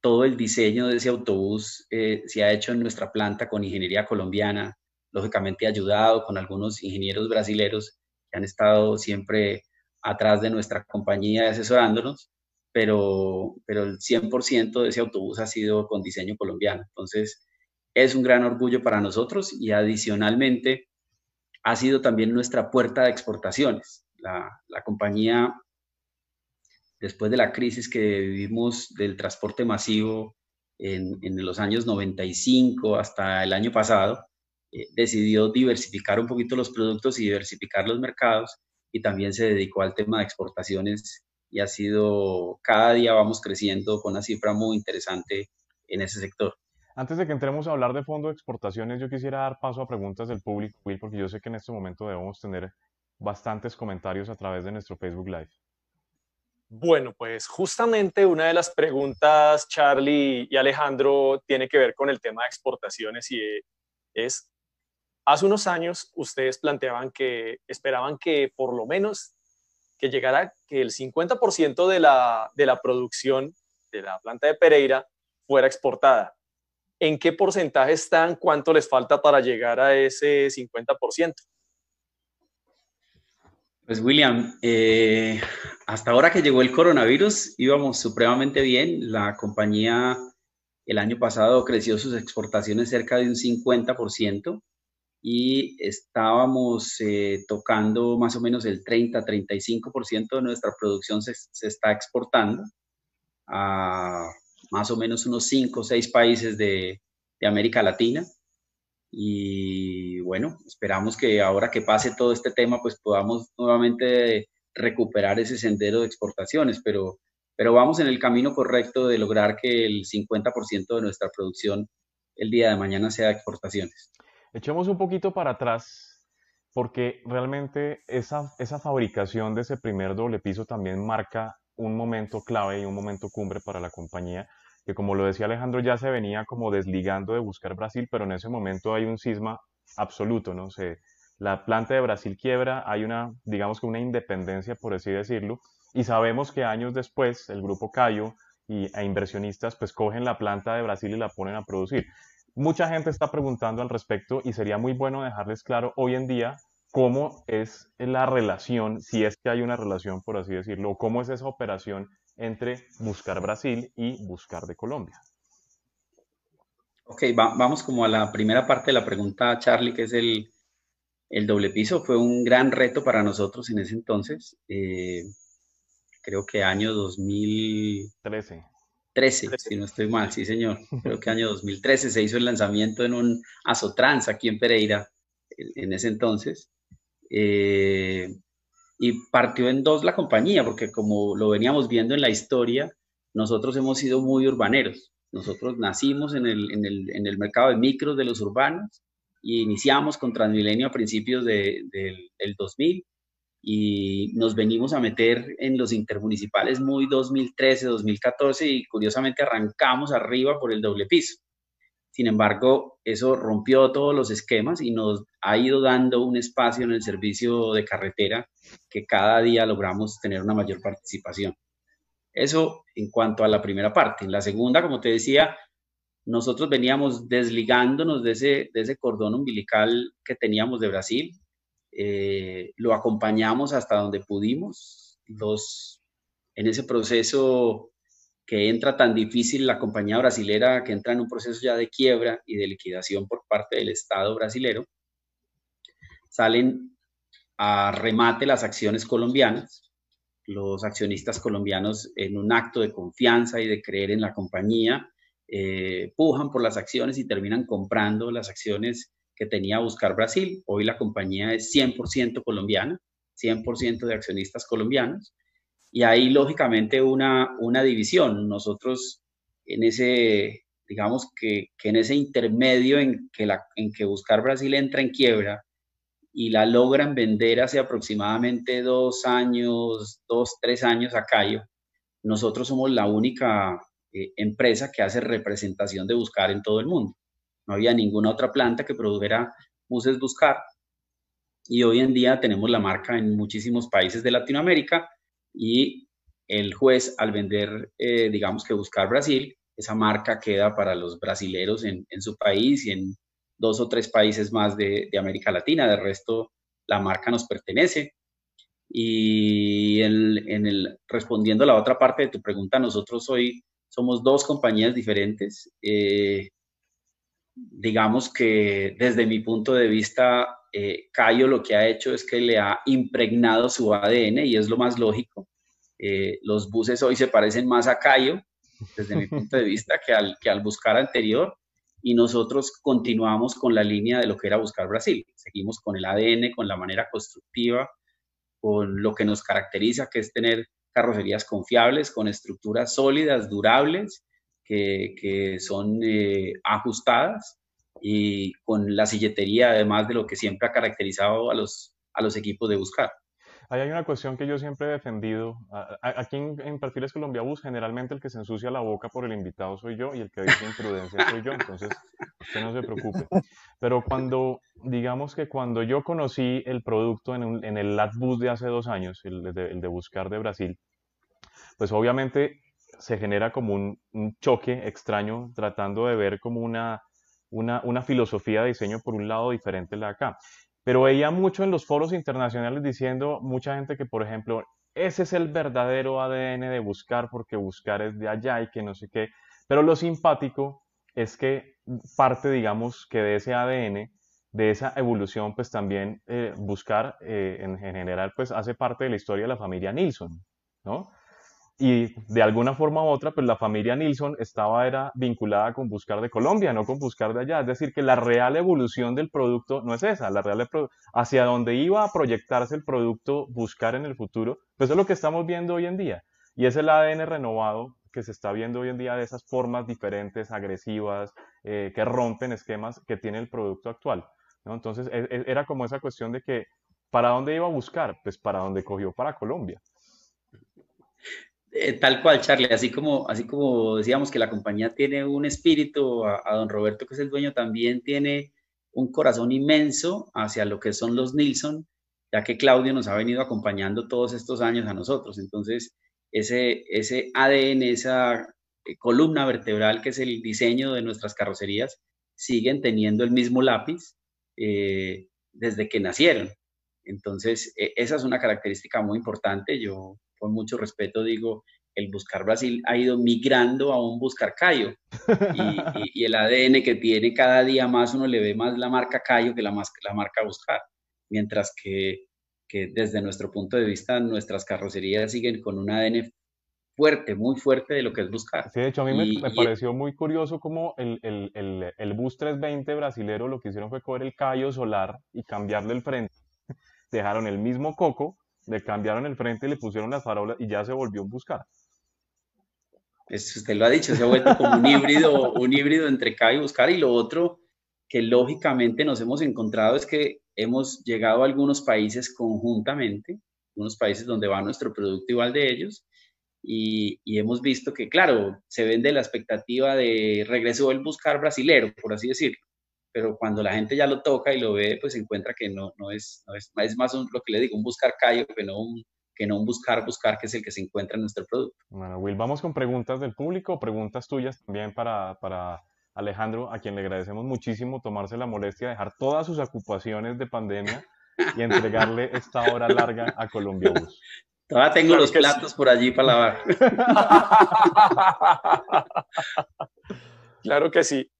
Speaker 3: todo el diseño de ese autobús eh, se ha hecho en nuestra planta con ingeniería colombiana, lógicamente ayudado con algunos ingenieros brasileros que han estado siempre atrás de nuestra compañía asesorándonos, pero, pero el 100% de ese autobús ha sido con diseño colombiano. Entonces, es un gran orgullo para nosotros y adicionalmente ha sido también nuestra puerta de exportaciones. La, la compañía, después de la crisis que vivimos del transporte masivo en, en los años 95 hasta el año pasado, eh, decidió diversificar un poquito los productos y diversificar los mercados y también se dedicó al tema de exportaciones y ha sido, cada día vamos creciendo con una cifra muy interesante en ese sector.
Speaker 1: Antes de que entremos a hablar de fondo de exportaciones, yo quisiera dar paso a preguntas del público, Will, porque yo sé que en este momento debemos tener bastantes comentarios a través de nuestro Facebook Live.
Speaker 2: Bueno, pues justamente una de las preguntas, Charlie y Alejandro, tiene que ver con el tema de exportaciones y es, hace unos años ustedes planteaban que esperaban que por lo menos que llegara que el 50% de la, de la producción de la planta de Pereira fuera exportada. ¿En qué porcentaje están? ¿Cuánto les falta para llegar a ese 50%?
Speaker 3: Pues William, eh, hasta ahora que llegó el coronavirus íbamos supremamente bien. La compañía el año pasado creció sus exportaciones cerca de un 50% y estábamos eh, tocando más o menos el 30-35% de nuestra producción se, está exportando a más o menos unos 5 o 6 países de, América Latina. Y bueno, esperamos que ahora que pase todo este tema, pues podamos nuevamente recuperar ese sendero de exportaciones, pero, pero vamos en el camino correcto de lograr que el 50% de nuestra producción el día de mañana sea exportaciones.
Speaker 1: Echemos un poquito para atrás, porque realmente esa, fabricación de ese primer doble piso también marca un momento clave y un momento cumbre para la compañía, que como lo decía Alejandro ya se venía como desligando de buscar Brasil, pero en ese momento hay un cisma absoluto, ¿no? sé la planta de Brasil quiebra, hay una, digamos que una independencia, por así decirlo, y sabemos que años después el grupo Cayo y, e inversionistas pues cogen la planta de Brasil y la ponen a producir. Mucha gente está preguntando al respecto y sería muy bueno dejarles claro hoy en día cómo es la relación, si es que hay una relación, por así decirlo, cómo es esa operación entre Buscar Brasil y Buscar de Colombia.
Speaker 3: Ok, vamos como a la primera parte de la pregunta, Charlie, que es el, el doble piso. Fue un gran reto para nosotros en ese entonces. Eh, creo que año 2013. 13, si no estoy mal, sí señor. Creo que año 2013 se hizo el lanzamiento en un Azotrans aquí en Pereira, en, ese entonces. Eh, y partió en dos la compañía, porque como lo veníamos viendo en la historia, nosotros hemos sido muy urbaneros. Nosotros nacimos en el, en el, en el mercado de micros de los urbanos y iniciamos con Transmilenio a principios de, del 2000 y nos venimos a meter en los intermunicipales muy 2013, 2014 y curiosamente arrancamos arriba por el doble piso. Sin embargo, eso rompió todos los esquemas y nos ha ido dando un espacio en el servicio de carretera que cada día logramos tener una mayor participación. Eso en cuanto a la primera parte. En la segunda, como te decía, nosotros veníamos desligándonos de ese, de ese cordón umbilical que teníamos de Brasil eh, lo acompañamos hasta donde pudimos. Los, en ese proceso que entra tan difícil la compañía brasilera, que entra en un proceso ya de quiebra y de liquidación por parte del Estado brasilero, salen a remate las acciones colombianas. Los accionistas colombianos, en un acto de confianza y de creer en la compañía, eh, pujan por las acciones y terminan comprando las acciones que tenía Buscar Brasil. Hoy la compañía es 100% colombiana, 100% de accionistas colombianos. Y hay lógicamente una, una división. Nosotros en ese, digamos que, que en ese intermedio en que, la, en que Buscar Brasil entra en quiebra y la logran vender hace aproximadamente dos años, dos, tres años a Cayo, nosotros somos la única eh, empresa que hace representación de Buscar en todo el mundo. No había ninguna otra planta que produjera buses Buscar. Y hoy en día tenemos la marca en muchísimos países de Latinoamérica y el juez al vender, eh, digamos que Buscar Brasil, esa marca queda para los brasileros en, su país y en dos o tres países más de, América Latina. De resto, la marca nos pertenece. Y en el, respondiendo a la otra parte de tu pregunta, nosotros hoy somos dos compañías diferentes. Eh, digamos que desde mi punto de vista, eh, Cayo lo que ha hecho es que le ha impregnado su ADN y es lo más lógico. Eh, los buses hoy se parecen más a Cayo, desde mi punto de vista, que al, que al buscar anterior y nosotros continuamos con la línea de lo que era buscar Brasil. Seguimos con el ADN, con la manera constructiva, con lo que nos caracteriza, que es tener carrocerías confiables, con estructuras sólidas, durables, que, son eh, ajustadas y con la silletería, además de lo que siempre ha caracterizado a los, a los equipos de buscar.
Speaker 1: Ahí hay una cuestión que yo siempre he defendido. Aquí en, Perfiles Colombia Bus, generalmente el que se ensucia la boca por el invitado soy yo y el que dice imprudencia soy yo, entonces usted no se preocupe. Pero cuando, digamos que cuando yo conocí el producto en, en el LatBus de hace dos años, el de, el de Buscar de Brasil, pues obviamente se genera como un, choque extraño tratando de ver como una, una, una filosofía de diseño por un lado diferente la de acá. Pero veía mucho en los foros internacionales diciendo mucha gente que, por ejemplo, ese es el verdadero ADN de buscar porque buscar es de allá y que no sé qué. Pero lo simpático es que parte, digamos, que de ese ADN, de esa evolución, pues también eh, buscar eh, en, en, general, pues hace parte de la historia de la familia Nilsson, ¿no? Y de alguna forma u otra, pues la familia Nilsson estaba era vinculada con Buscar de Colombia, no con Buscar de allá. Es decir, que la real evolución del producto no es esa, la real hacia donde iba a proyectarse el producto Buscar en el futuro, pues es lo que estamos viendo hoy en día. Y es el ADN renovado que se está viendo hoy en día de esas formas diferentes, agresivas, eh, que rompen esquemas que tiene el producto actual. ¿no? Entonces, e, e, era como esa cuestión de que, ¿para dónde iba a buscar? Pues para dónde cogió para Colombia.
Speaker 3: Eh, tal cual, Charlie, así como, así como decíamos que la compañía tiene un espíritu, a, don Roberto, que es el dueño, también tiene un corazón inmenso hacia lo que son los Nilsson, ya que Claudio nos ha venido acompañando todos estos años a nosotros. Entonces, ese, ese ADN, esa eh, columna vertebral que es el diseño de nuestras carrocerías, siguen teniendo el mismo lápiz eh, desde que nacieron. Entonces, e, esa es una característica muy importante. Yo con mucho respeto digo, el Buscar Brasil ha ido migrando a un Buscar Cayo. Y, el ADN que tiene cada día más, uno le ve más la marca Cayo que la, la marca Buscar. Mientras que, que, desde nuestro punto de vista, nuestras carrocerías siguen con un ADN fuerte, muy fuerte de lo que es Buscar.
Speaker 1: Sí, de hecho, a mí me, pareció muy curioso como el, el, el, el, Bus 320 brasilero lo que hicieron fue coger el Cayo solar y cambiarle el frente. Dejaron el mismo coco, le cambiaron el frente, le pusieron las farolas y ya se volvió un buscar.
Speaker 3: Eso usted lo ha dicho, se ha vuelto como un híbrido, un híbrido entre K y buscar. Y lo otro que lógicamente nos hemos encontrado es que hemos llegado a algunos países conjuntamente, unos países donde va nuestro producto igual de ellos, y, y, hemos visto que, claro, se vende la expectativa de regreso del buscar brasilero, por así decirlo pero cuando la gente ya lo toca y lo ve, pues encuentra que no, no, es, no es, es, más lo que le digo, un buscar callo que no un, que no un buscar, buscar, que es el que se encuentra en nuestro producto.
Speaker 1: Bueno, Will, vamos con preguntas del público, preguntas tuyas también para, para Alejandro, a quien le agradecemos muchísimo tomarse la molestia de dejar todas sus ocupaciones de pandemia y entregarle esta hora larga a Colombia Bus.
Speaker 3: Todavía tengo los platos por allí para lavar.
Speaker 2: claro que sí.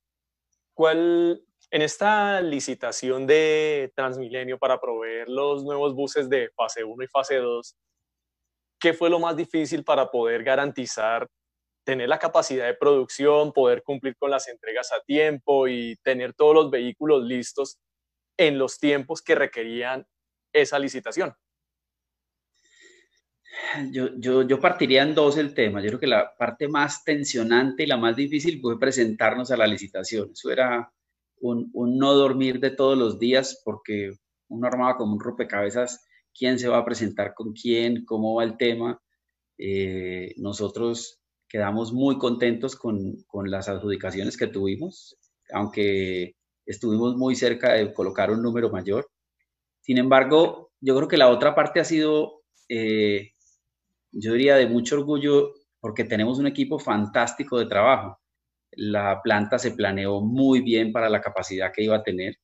Speaker 2: ¿Cuál, en esta licitación de Transmilenio para proveer los nuevos buses de fase 1 y fase 2, ¿qué fue lo más difícil para poder garantizar tener la capacidad de producción, poder cumplir con las entregas a tiempo y tener todos los vehículos listos en los tiempos que requerían esa licitación?
Speaker 3: Yo, yo, yo, partiría en dos el tema. Yo creo que la parte más tensionante y la más difícil fue presentarnos a la licitación. Eso era un, no dormir de todos los días porque uno armaba como un rompecabezas quién se va a presentar con quién, cómo va el tema. Eh, nosotros quedamos muy contentos con, con, las adjudicaciones que tuvimos, aunque estuvimos muy cerca de colocar un número mayor. Sin embargo, yo creo que la otra parte ha sido, eh, yo diría, de mucho orgullo porque tenemos un equipo fantástico de trabajo la planta se planeó muy bien para la capacidad que iba a tener.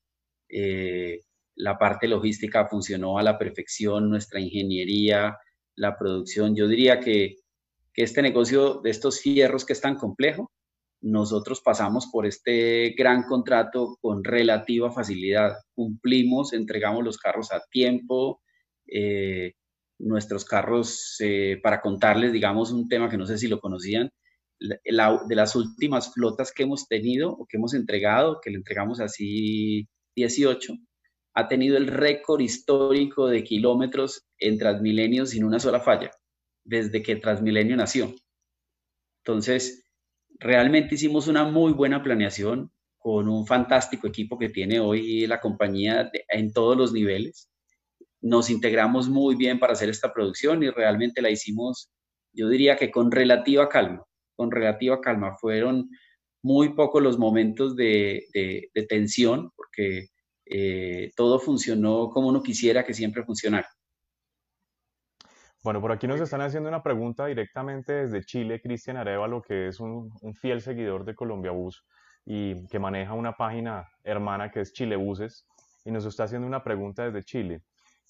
Speaker 3: Eh, la parte logística funcionó a la perfección, nuestra ingeniería, la producción. Yo diría que, este negocio de estos fierros que es tan complejo, nosotros pasamos por este gran contrato con relativa facilidad. Cumplimos, entregamos los carros a tiempo. Eh, nuestros carros, eh, para contarles, digamos, un tema que no sé si lo conocían, de las últimas flotas que hemos tenido o que hemos entregado, que le entregamos así 18, ha tenido el récord histórico de kilómetros en Transmilenio sin una sola falla, desde que Transmilenio nació. Entonces, realmente hicimos una muy buena planeación con un fantástico equipo que tiene hoy la compañía en todos los niveles. Nos integramos muy bien para hacer esta producción y realmente la hicimos, yo diría que con relativa calma, con relativa calma. Fueron muy pocos los momentos de, tensión porque eh, todo funcionó como uno quisiera que siempre funcionara.
Speaker 1: Bueno, por aquí nos están haciendo una pregunta directamente desde Chile, Cristian Arevalo, que es un, fiel seguidor de Colombia Bus y que maneja una página hermana que es Chile Buses, y nos está haciendo una pregunta desde Chile,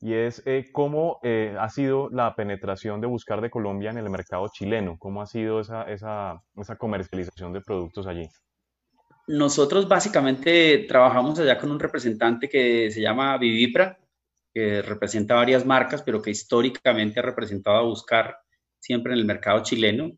Speaker 1: y es eh, cómo eh, ha sido la penetración de Buscar de Colombia en el mercado chileno, cómo ha sido esa, comercialización de productos allí.
Speaker 3: Nosotros básicamente trabajamos allá con un representante que se llama Vivipra, que representa varias marcas, pero que históricamente ha representado a Buscar siempre en el mercado chileno.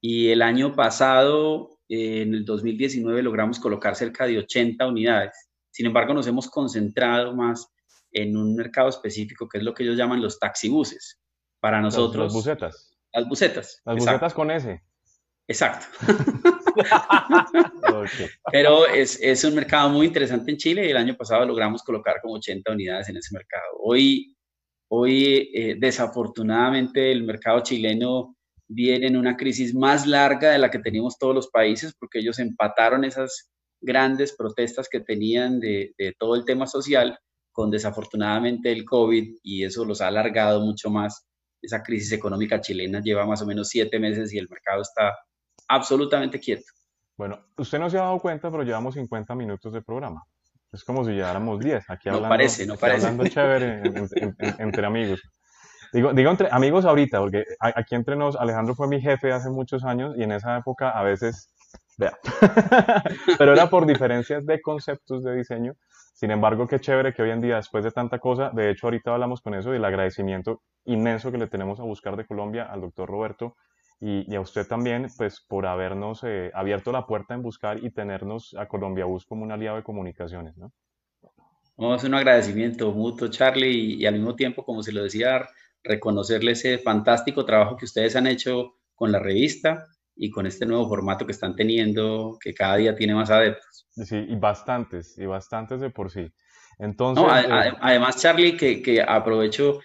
Speaker 3: Y el año pasado, en el 2019, logramos colocar cerca de 80 unidades. Sin embargo, nos hemos concentrado más en un mercado específico, que es lo que ellos llaman los taxibuses. Para nosotros...
Speaker 1: Las, bucetas.
Speaker 3: Las bucetas.
Speaker 1: Las bucetas con S.
Speaker 3: Exacto. Pero es, es, un mercado muy interesante en Chile y el año pasado logramos colocar como 80 unidades en ese mercado. Hoy, hoy eh, desafortunadamente, el mercado chileno viene en una crisis más larga de la que teníamos todos los países porque ellos empataron esas grandes protestas que tenían de, de todo el tema social con desafortunadamente el COVID y eso los ha alargado mucho más. Esa crisis económica chilena lleva más o menos siete meses y el mercado está absolutamente quieto.
Speaker 1: Bueno, usted no se ha dado cuenta, pero llevamos 50 minutos de programa. Es como si lleváramos 10 aquí hablando,
Speaker 3: no parece, no parece.
Speaker 1: hablando chévere entre amigos. Digo, digo entre amigos ahorita, porque aquí entre nos, Alejandro fue mi jefe hace muchos años y en esa época a veces, vea, pero era por diferencias de conceptos de diseño. Sin embargo, qué chévere que hoy en día, después de tanta cosa, de hecho ahorita hablamos con eso y el agradecimiento inmenso que le tenemos a Buscar de Colombia al doctor Roberto y, a usted también, pues por habernos eh, abierto la puerta en buscar y tenernos a Colombia Bus como un aliado de comunicaciones, ¿no?
Speaker 3: es un agradecimiento mutuo, Charlie, y, al mismo tiempo, como se lo decía, reconocerle ese fantástico trabajo que ustedes han hecho con la revista y con este nuevo formato que están teniendo, que cada día tiene más adeptos.
Speaker 1: Sí, y bastantes, y bastantes de por sí. Entonces,
Speaker 3: eh, además, Charlie, que, que aprovecho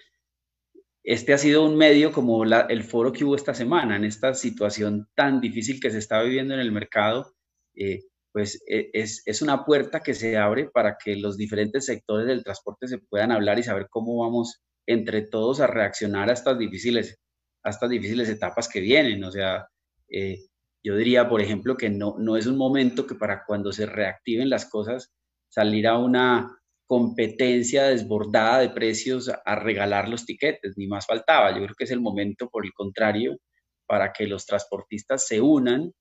Speaker 3: este ha sido un medio como el foro que hubo esta semana, en esta situación tan difícil que se está viviendo en el mercado, eh, pues e, es, una puerta que se abre para que los diferentes sectores del transporte se puedan hablar y saber cómo vamos entre todos a reaccionar a estas difíciles, a estas difíciles etapas que vienen. O sea, eh, yo diría, por ejemplo, que no, no es un momento que para cuando se reactiven las cosas, salir a una competencia desbordada de precios a, regalar los tiquetes, ni más faltaba. Yo creo que es el momento, por el contrario, para que los transportistas se unan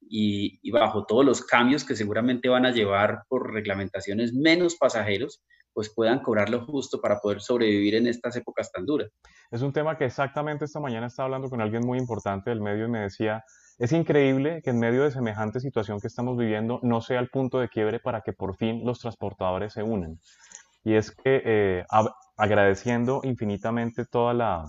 Speaker 3: y, bajo todos los cambios que seguramente van a llevar por reglamentaciones menos pasajeros, pues puedan cobrar lo justo para poder sobrevivir en estas épocas tan duras.
Speaker 1: Es un tema que exactamente esta mañana estaba hablando con alguien muy importante del medio y me decía, es increíble que en medio de semejante situación que estamos viviendo no sea el punto de quiebre para que por fin los transportadores se unan. Y es que eh, agradeciendo infinitamente toda la,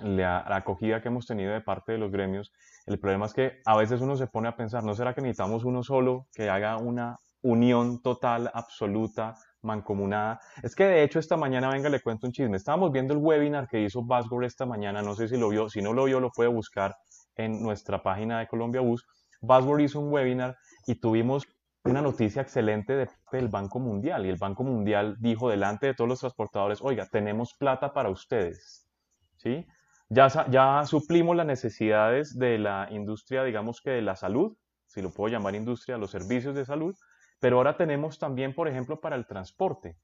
Speaker 1: la, acogida que hemos tenido de parte de los gremios, el problema es que a veces uno se pone a pensar, ¿no será que necesitamos uno solo que haga una unión total, absoluta, mancomunada? Es que de hecho esta mañana, venga, le cuento un chisme. Estábamos viendo el webinar que hizo Basgore esta mañana, no sé si lo vio, si no lo vio lo puede buscar en nuestra página de Colombia Bus, Buzzword hizo un webinar y tuvimos una noticia excelente de, del Banco Mundial. Y el Banco Mundial dijo delante de todos los transportadores, oiga, tenemos plata para ustedes. ¿Sí? Ya, ya suplimos las necesidades de la industria, digamos que de la salud, si lo puedo llamar industria, los servicios de salud, pero ahora tenemos también, por ejemplo, para el transporte.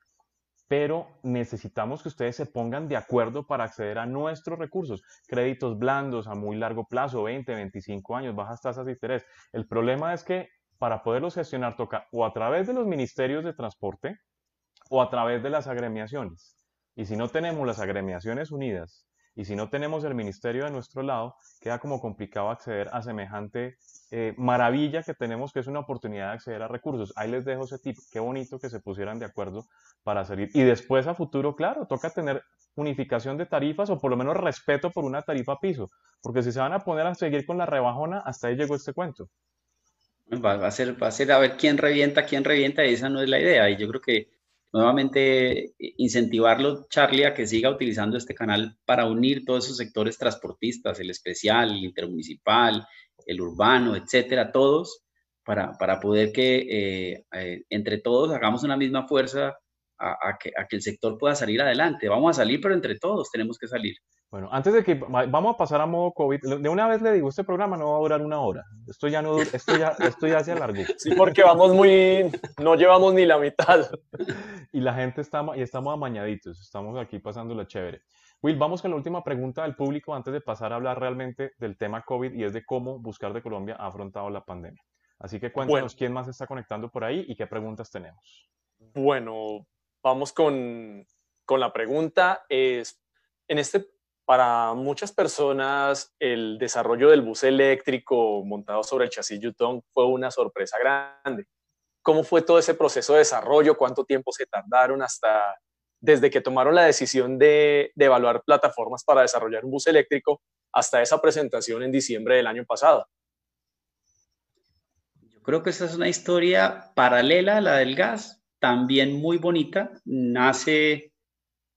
Speaker 1: pero necesitamos que ustedes se pongan de acuerdo para acceder a nuestros recursos, créditos blandos a muy largo plazo, 20, 25 años, bajas tasas de interés. El problema es que para poderlos gestionar toca o a través de los ministerios de transporte o a través de las agremiaciones. Y si no tenemos las agremiaciones unidas y si no tenemos el ministerio de nuestro lado, queda como complicado acceder a semejante eh, maravilla que tenemos, que es una oportunidad de acceder a recursos. Ahí les dejo ese tip. Qué bonito que se pusieran de acuerdo para salir. Y después a futuro, claro, toca tener unificación de tarifas o por lo menos respeto por una tarifa piso. Porque si se van a poner a seguir con la rebajona, hasta ahí llegó este cuento.
Speaker 3: Va, a ser, va a ser a ver quién revienta, quién revienta, y esa no es la idea. Y yo creo que nuevamente incentivarlo, Charlie, a que siga utilizando este canal para unir todos esos sectores transportistas, el especial, el intermunicipal, el urbano, etcétera, todos, para, para poder que eh, eh, entre todos hagamos una misma fuerza a, que, a que el sector pueda salir adelante. Vamos a salir, pero entre todos tenemos que salir.
Speaker 1: Bueno, antes de que vamos a pasar a modo COVID, de una vez le digo, este programa no va a durar una hora. Esto ya no, esto ya, esto ya se alargó.
Speaker 2: Sí, porque vamos muy, no llevamos ni la mitad.
Speaker 1: Y la gente está, y estamos amañaditos, estamos aquí pasando la chévere. Will, vamos con la última pregunta del público antes de pasar a hablar realmente del tema COVID y es de cómo Buscar de Colombia ha afrontado la pandemia. Así que cuéntanos quién más está conectando por ahí y qué preguntas tenemos.
Speaker 2: Bueno, vamos con, con la pregunta. Es, en este para muchas personas, el desarrollo del bus eléctrico montado sobre el chasis Yutong fue una sorpresa grande. ¿Cómo fue todo ese proceso de desarrollo? ¿Cuánto tiempo se tardaron hasta desde que tomaron la decisión de, de evaluar plataformas para desarrollar un bus eléctrico hasta esa presentación en diciembre del año pasado?
Speaker 3: Yo creo que esa es una historia paralela a la del gas, también muy bonita. Nace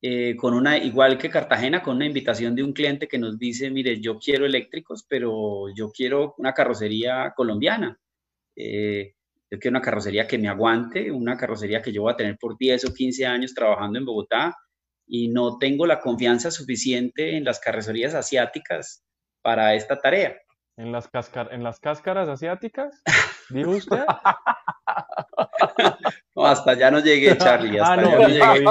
Speaker 3: eh, con una, igual que Cartagena, con una invitación de un cliente que nos dice, mire, yo quiero eléctricos, pero yo quiero una carrocería colombiana. Eh, yo quiero una carrocería que me aguante, una carrocería que yo voy a tener por 10 o 15 años trabajando en Bogotá y no tengo la confianza suficiente en las carrocerías asiáticas para esta tarea.
Speaker 1: ¿En las, en las cáscaras asiáticas? ¿Dijo usted?
Speaker 3: no, hasta ya no llegué, Charlie. ah, no, no llegué.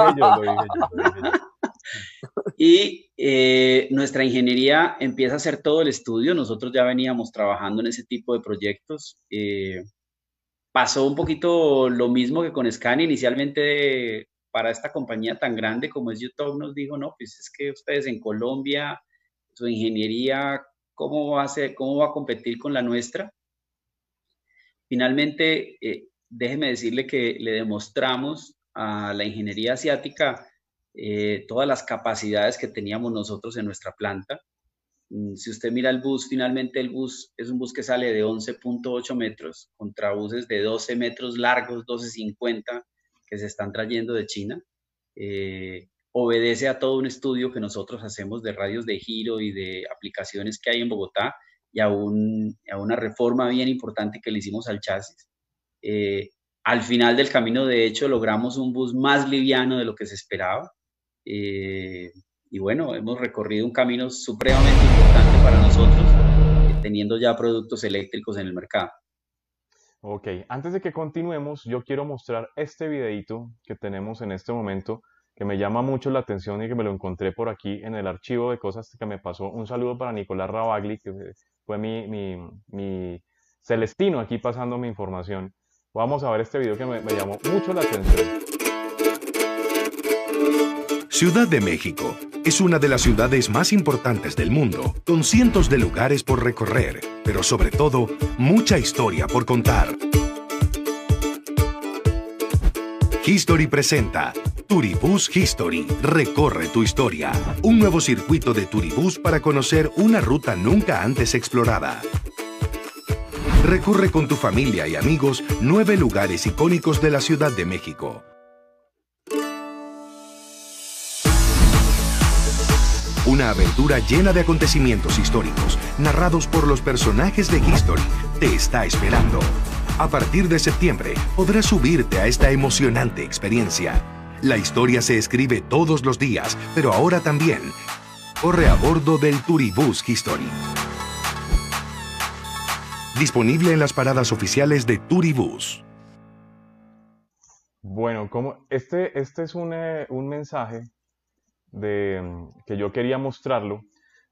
Speaker 3: Y eh, nuestra ingeniería empieza a hacer todo el estudio. Nosotros ya veníamos trabajando en ese tipo de proyectos. Eh, pasó un poquito lo mismo que con Scan. Inicialmente, para esta compañía tan grande como es YouTube, nos dijo, no, pues es que ustedes en Colombia, su ingeniería, ¿cómo va a, ser, cómo va a competir con la nuestra? Finalmente, eh, déjeme decirle que le demostramos a la ingeniería asiática eh, todas las capacidades que teníamos nosotros en nuestra planta. Mm, si usted mira el bus, finalmente el bus es un bus que sale de 11.8 metros contra buses de 12 metros largos, 12.50 que se están trayendo de China. Eh, obedece a todo un estudio que nosotros hacemos de radios de giro y de aplicaciones que hay en Bogotá y a, una reforma bien importante que le hicimos al chasis. Eh, al final del camino, de hecho, logramos un bus más liviano de lo que se esperaba. Eh, y bueno, hemos recorrido un camino supremamente importante para nosotros, eh, teniendo ya productos eléctricos en el mercado.
Speaker 1: Ok, antes de que continuemos, yo quiero mostrar este videito que tenemos en este momento que me llama mucho la atención y que me lo encontré por aquí en el archivo de cosas que me pasó. Un saludo para Nicolás Rabagli, que fue mi, mi, mi celestino aquí pasando mi información. Vamos a ver este video que me, me llamó mucho la atención.
Speaker 4: Ciudad de México es una de las ciudades más importantes del mundo, con cientos de lugares por recorrer, pero sobre todo, mucha historia por contar. History presenta Turibus History. Recorre tu historia. Un nuevo circuito de Turibus para conocer una ruta nunca antes explorada. Recurre con tu familia y amigos nueve lugares icónicos de la Ciudad de México. Una aventura llena de acontecimientos históricos, narrados por los personajes de History, te está esperando. A partir de septiembre podrás subirte a esta emocionante experiencia la historia se escribe todos los días, pero ahora también. Corre a bordo del Turibus History. Disponible en las paradas oficiales de Turibus.
Speaker 1: Bueno, como este, este es un, eh, un mensaje de, mm, que yo quería mostrarlo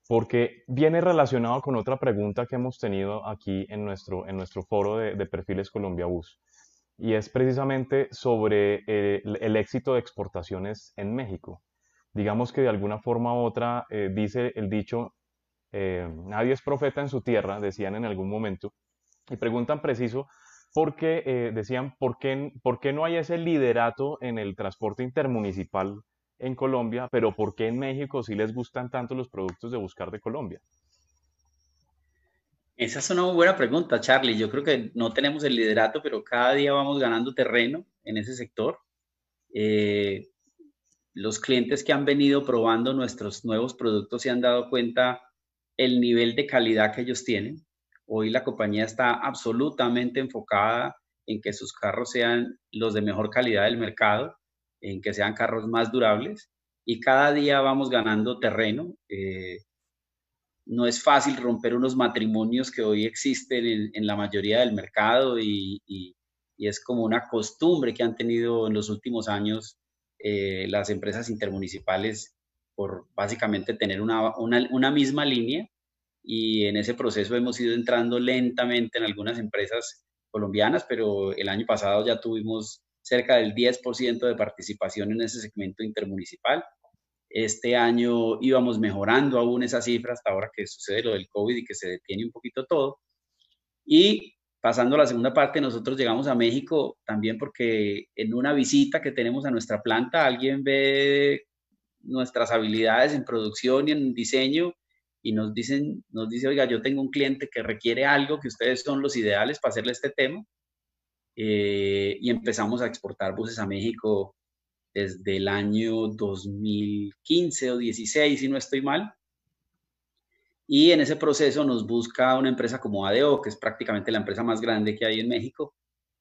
Speaker 1: porque viene relacionado con otra pregunta que hemos tenido aquí en nuestro, en nuestro foro de, de perfiles Colombia Bus y es precisamente sobre eh, el, éxito de exportaciones en México. Digamos que de alguna forma u otra eh, dice el dicho, nadie es profeta en su tierra, decían en algún momento, y preguntan preciso porque eh, decían, ¿por qué, ¿por qué no hay ese liderato en el transporte intermunicipal en Colombia, pero por qué en México sí les gustan tanto los productos de Buscar de Colombia?
Speaker 3: Esa es una muy buena pregunta, Charlie. Yo creo que no tenemos el liderato, pero cada día vamos ganando terreno en ese sector. Eh, los clientes que han venido probando nuestros nuevos productos se han dado cuenta el nivel de calidad que ellos tienen. Hoy la compañía está absolutamente enfocada en que sus carros sean los de mejor calidad del mercado, en que sean carros más durables y cada día vamos ganando terreno. Eh, no es fácil romper unos matrimonios que hoy existen en, la mayoría del mercado y, es como una costumbre que han tenido en los últimos años eh, las empresas intermunicipales por básicamente tener una, una misma línea y en ese proceso hemos ido entrando lentamente en algunas empresas colombianas, pero el año pasado ya tuvimos cerca del 10% de participación en ese segmento intermunicipal. Este año íbamos mejorando aún esa cifra hasta ahora que sucede lo del COVID y que se detiene un poquito todo. Y pasando a la segunda parte, nosotros llegamos a México también porque en una visita que tenemos a nuestra planta, alguien ve nuestras habilidades en producción y en diseño y nos dicen, nos dice, oiga, yo tengo un cliente que requiere algo, que ustedes son los ideales para hacerle este tema. Eh, y empezamos a exportar buses a México desde el año 2015 o 16, si no estoy mal. Y en ese proceso nos busca una empresa como ADO, que es prácticamente la empresa más grande que hay en México,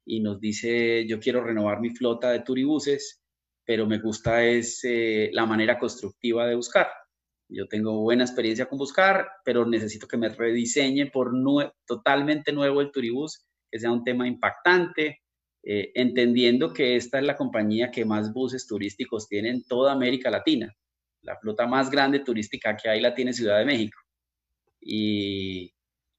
Speaker 3: y nos dice, yo quiero renovar mi flota de turibuses, pero me gusta es eh, la manera constructiva de buscar. Yo tengo buena experiencia con buscar, pero necesito que me rediseñe por totalmente nuevo el Turibus, que sea un tema impactante, eh, entendiendo que esta es la compañía que más buses turísticos tiene en toda América Latina. La flota más grande turística que hay la tiene Ciudad de México. Y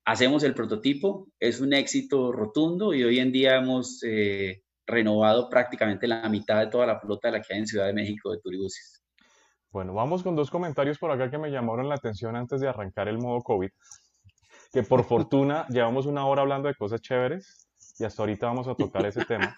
Speaker 3: hacemos el prototipo, es un éxito rotundo y hoy en día hemos eh, renovado prácticamente la mitad de toda la flota de la que hay en Ciudad de México de turibuses.
Speaker 1: Bueno, vamos con dos comentarios por acá que me llamaron la atención antes de arrancar el modo COVID. Que por fortuna llevamos una hora hablando de cosas chéveres y hasta ahorita vamos a tocar ese tema.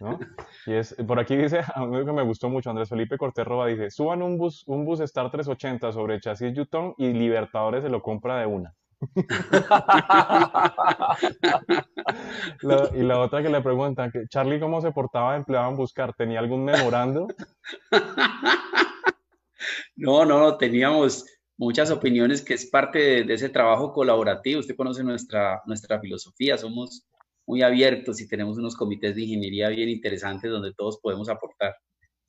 Speaker 1: ¿no? Y es, por aquí dice, a mí que me gustó mucho, Andrés Felipe Cortés Roba dice, suban un bus, un bus Star 380 sobre chasis Yutong y Libertadores se lo compra de una. y la otra que le preguntan, que Charlie cómo se portaba empleado en buscar, ¿tenía algún memorando?
Speaker 3: No, no, teníamos muchas opiniones que es parte de, ese trabajo colaborativo. Usted conoce nuestra, nuestra filosofía, somos muy abiertos y tenemos unos comités de ingeniería bien interesantes donde todos podemos aportar.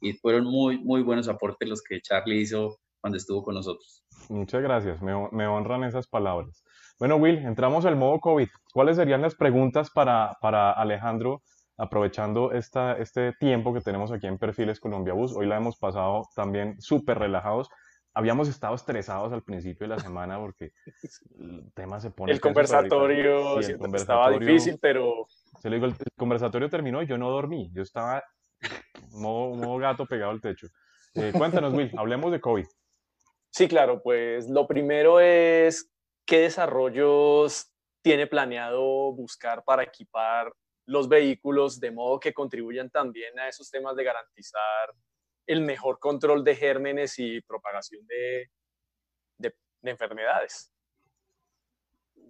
Speaker 3: Y fueron muy, muy buenos aportes los que Charlie hizo cuando estuvo con nosotros.
Speaker 1: Muchas gracias, me, me honran esas palabras. Bueno, Will, entramos al modo COVID. ¿Cuáles serían las preguntas para, para Alejandro aprovechando esta, este tiempo que tenemos aquí en Perfiles Colombia Bus. Hoy la hemos pasado también súper relajados. Habíamos estado estresados al principio de la semana porque el tema se pone...
Speaker 2: El conversatorio, el conversatorio estaba difícil, pero...
Speaker 1: Se le digo, el, conversatorio terminó y yo no dormí. Yo estaba modo, gato pegado al techo. Eh, cuéntanos, Will, hablemos de COVID.
Speaker 2: Sí, claro, pues lo primero es qué desarrollos tiene planeado buscar para equipar los vehículos de modo que contribuyan también a esos temas de garantizar el mejor control de gérmenes y propagación de, de, enfermedades.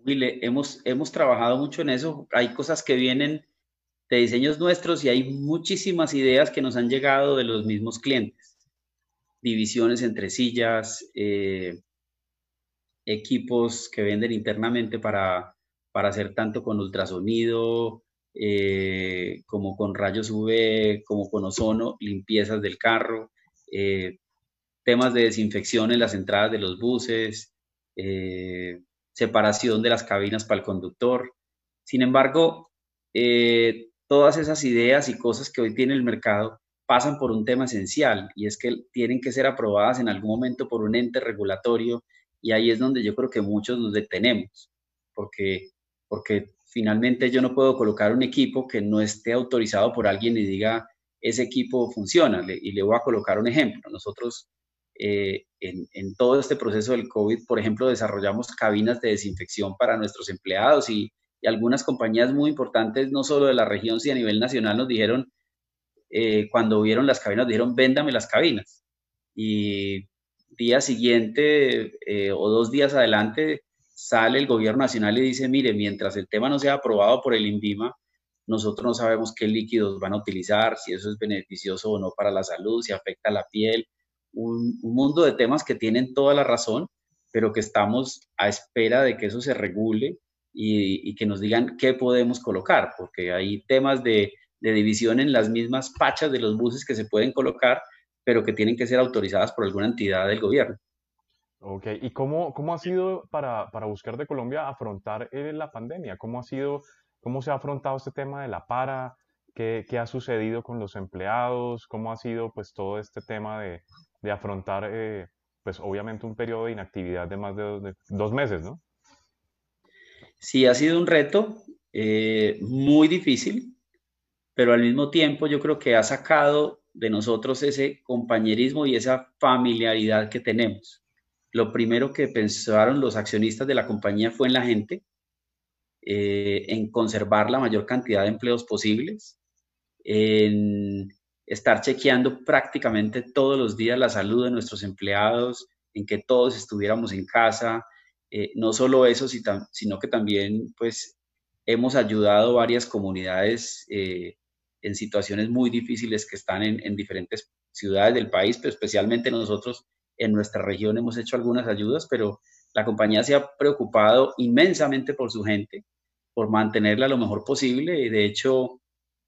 Speaker 3: Wille, hemos, hemos trabajado mucho en eso. Hay cosas que vienen de diseños nuestros y hay muchísimas ideas que nos han llegado de los mismos clientes. Divisiones entre sillas, eh, equipos que venden internamente para, para hacer tanto con ultrasonido, eh, como con rayos UV, como con ozono, limpiezas del carro, eh, temas de desinfección en las entradas de los buses, eh, separación de las cabinas para el conductor. Sin embargo, todas esas ideas y cosas que hoy tiene el mercado pasan por un tema esencial y es que tienen que ser aprobadas en algún momento por un ente regulatorio y ahí es donde yo creo que muchos nos detenemos, porque, porque finalmente yo no puedo colocar un equipo que no esté autorizado por alguien y diga, ese equipo funciona. y le voy a colocar un ejemplo. Nosotros eh, en, todo este proceso del COVID, por ejemplo, desarrollamos cabinas de desinfección para nuestros empleados y, algunas compañías muy importantes, no solo de la región, sino a nivel nacional, nos dijeron, eh, cuando vieron las cabinas, dijeron, véndame las cabinas. Y día siguiente eh, o dos días adelante sale el gobierno nacional y dice, mire, mientras el tema no sea aprobado por el INVIMA, nosotros no sabemos qué líquidos van a utilizar, si eso es beneficioso o no para la salud, si afecta a la piel, un, mundo de temas que tienen toda la razón, pero que estamos a espera de que eso se regule y, que nos digan qué podemos colocar, porque hay temas de, división en las mismas pachas de los buses que se pueden colocar, pero que tienen que ser autorizadas por alguna entidad del gobierno.
Speaker 1: Ok, ¿y cómo, cómo ha sido para, para Buscar de Colombia afrontar eh, la pandemia? ¿Cómo ha sido, cómo se ha afrontado este tema de la para? ¿Qué, qué ha sucedido con los empleados? ¿Cómo ha sido pues todo este tema de, de afrontar, eh, pues obviamente un periodo de inactividad de más de dos, meses, ¿no?
Speaker 3: Sí, ha sido un reto eh, muy difícil, pero al mismo tiempo yo creo que ha sacado de nosotros ese compañerismo y esa familiaridad que tenemos. Lo primero que pensaron los accionistas de la compañía fue en la gente, eh, en conservar la mayor cantidad de empleos posibles, en estar chequeando prácticamente todos los días la salud de nuestros empleados, en que todos estuviéramos en casa. Eh, no solo eso, sino que también pues hemos ayudado varias comunidades eh, en situaciones muy difíciles que están en, diferentes ciudades del país, pero especialmente nosotros en nuestra región hemos hecho algunas ayudas, pero la compañía se ha preocupado inmensamente por su gente, por mantenerla lo mejor posible. Y de hecho,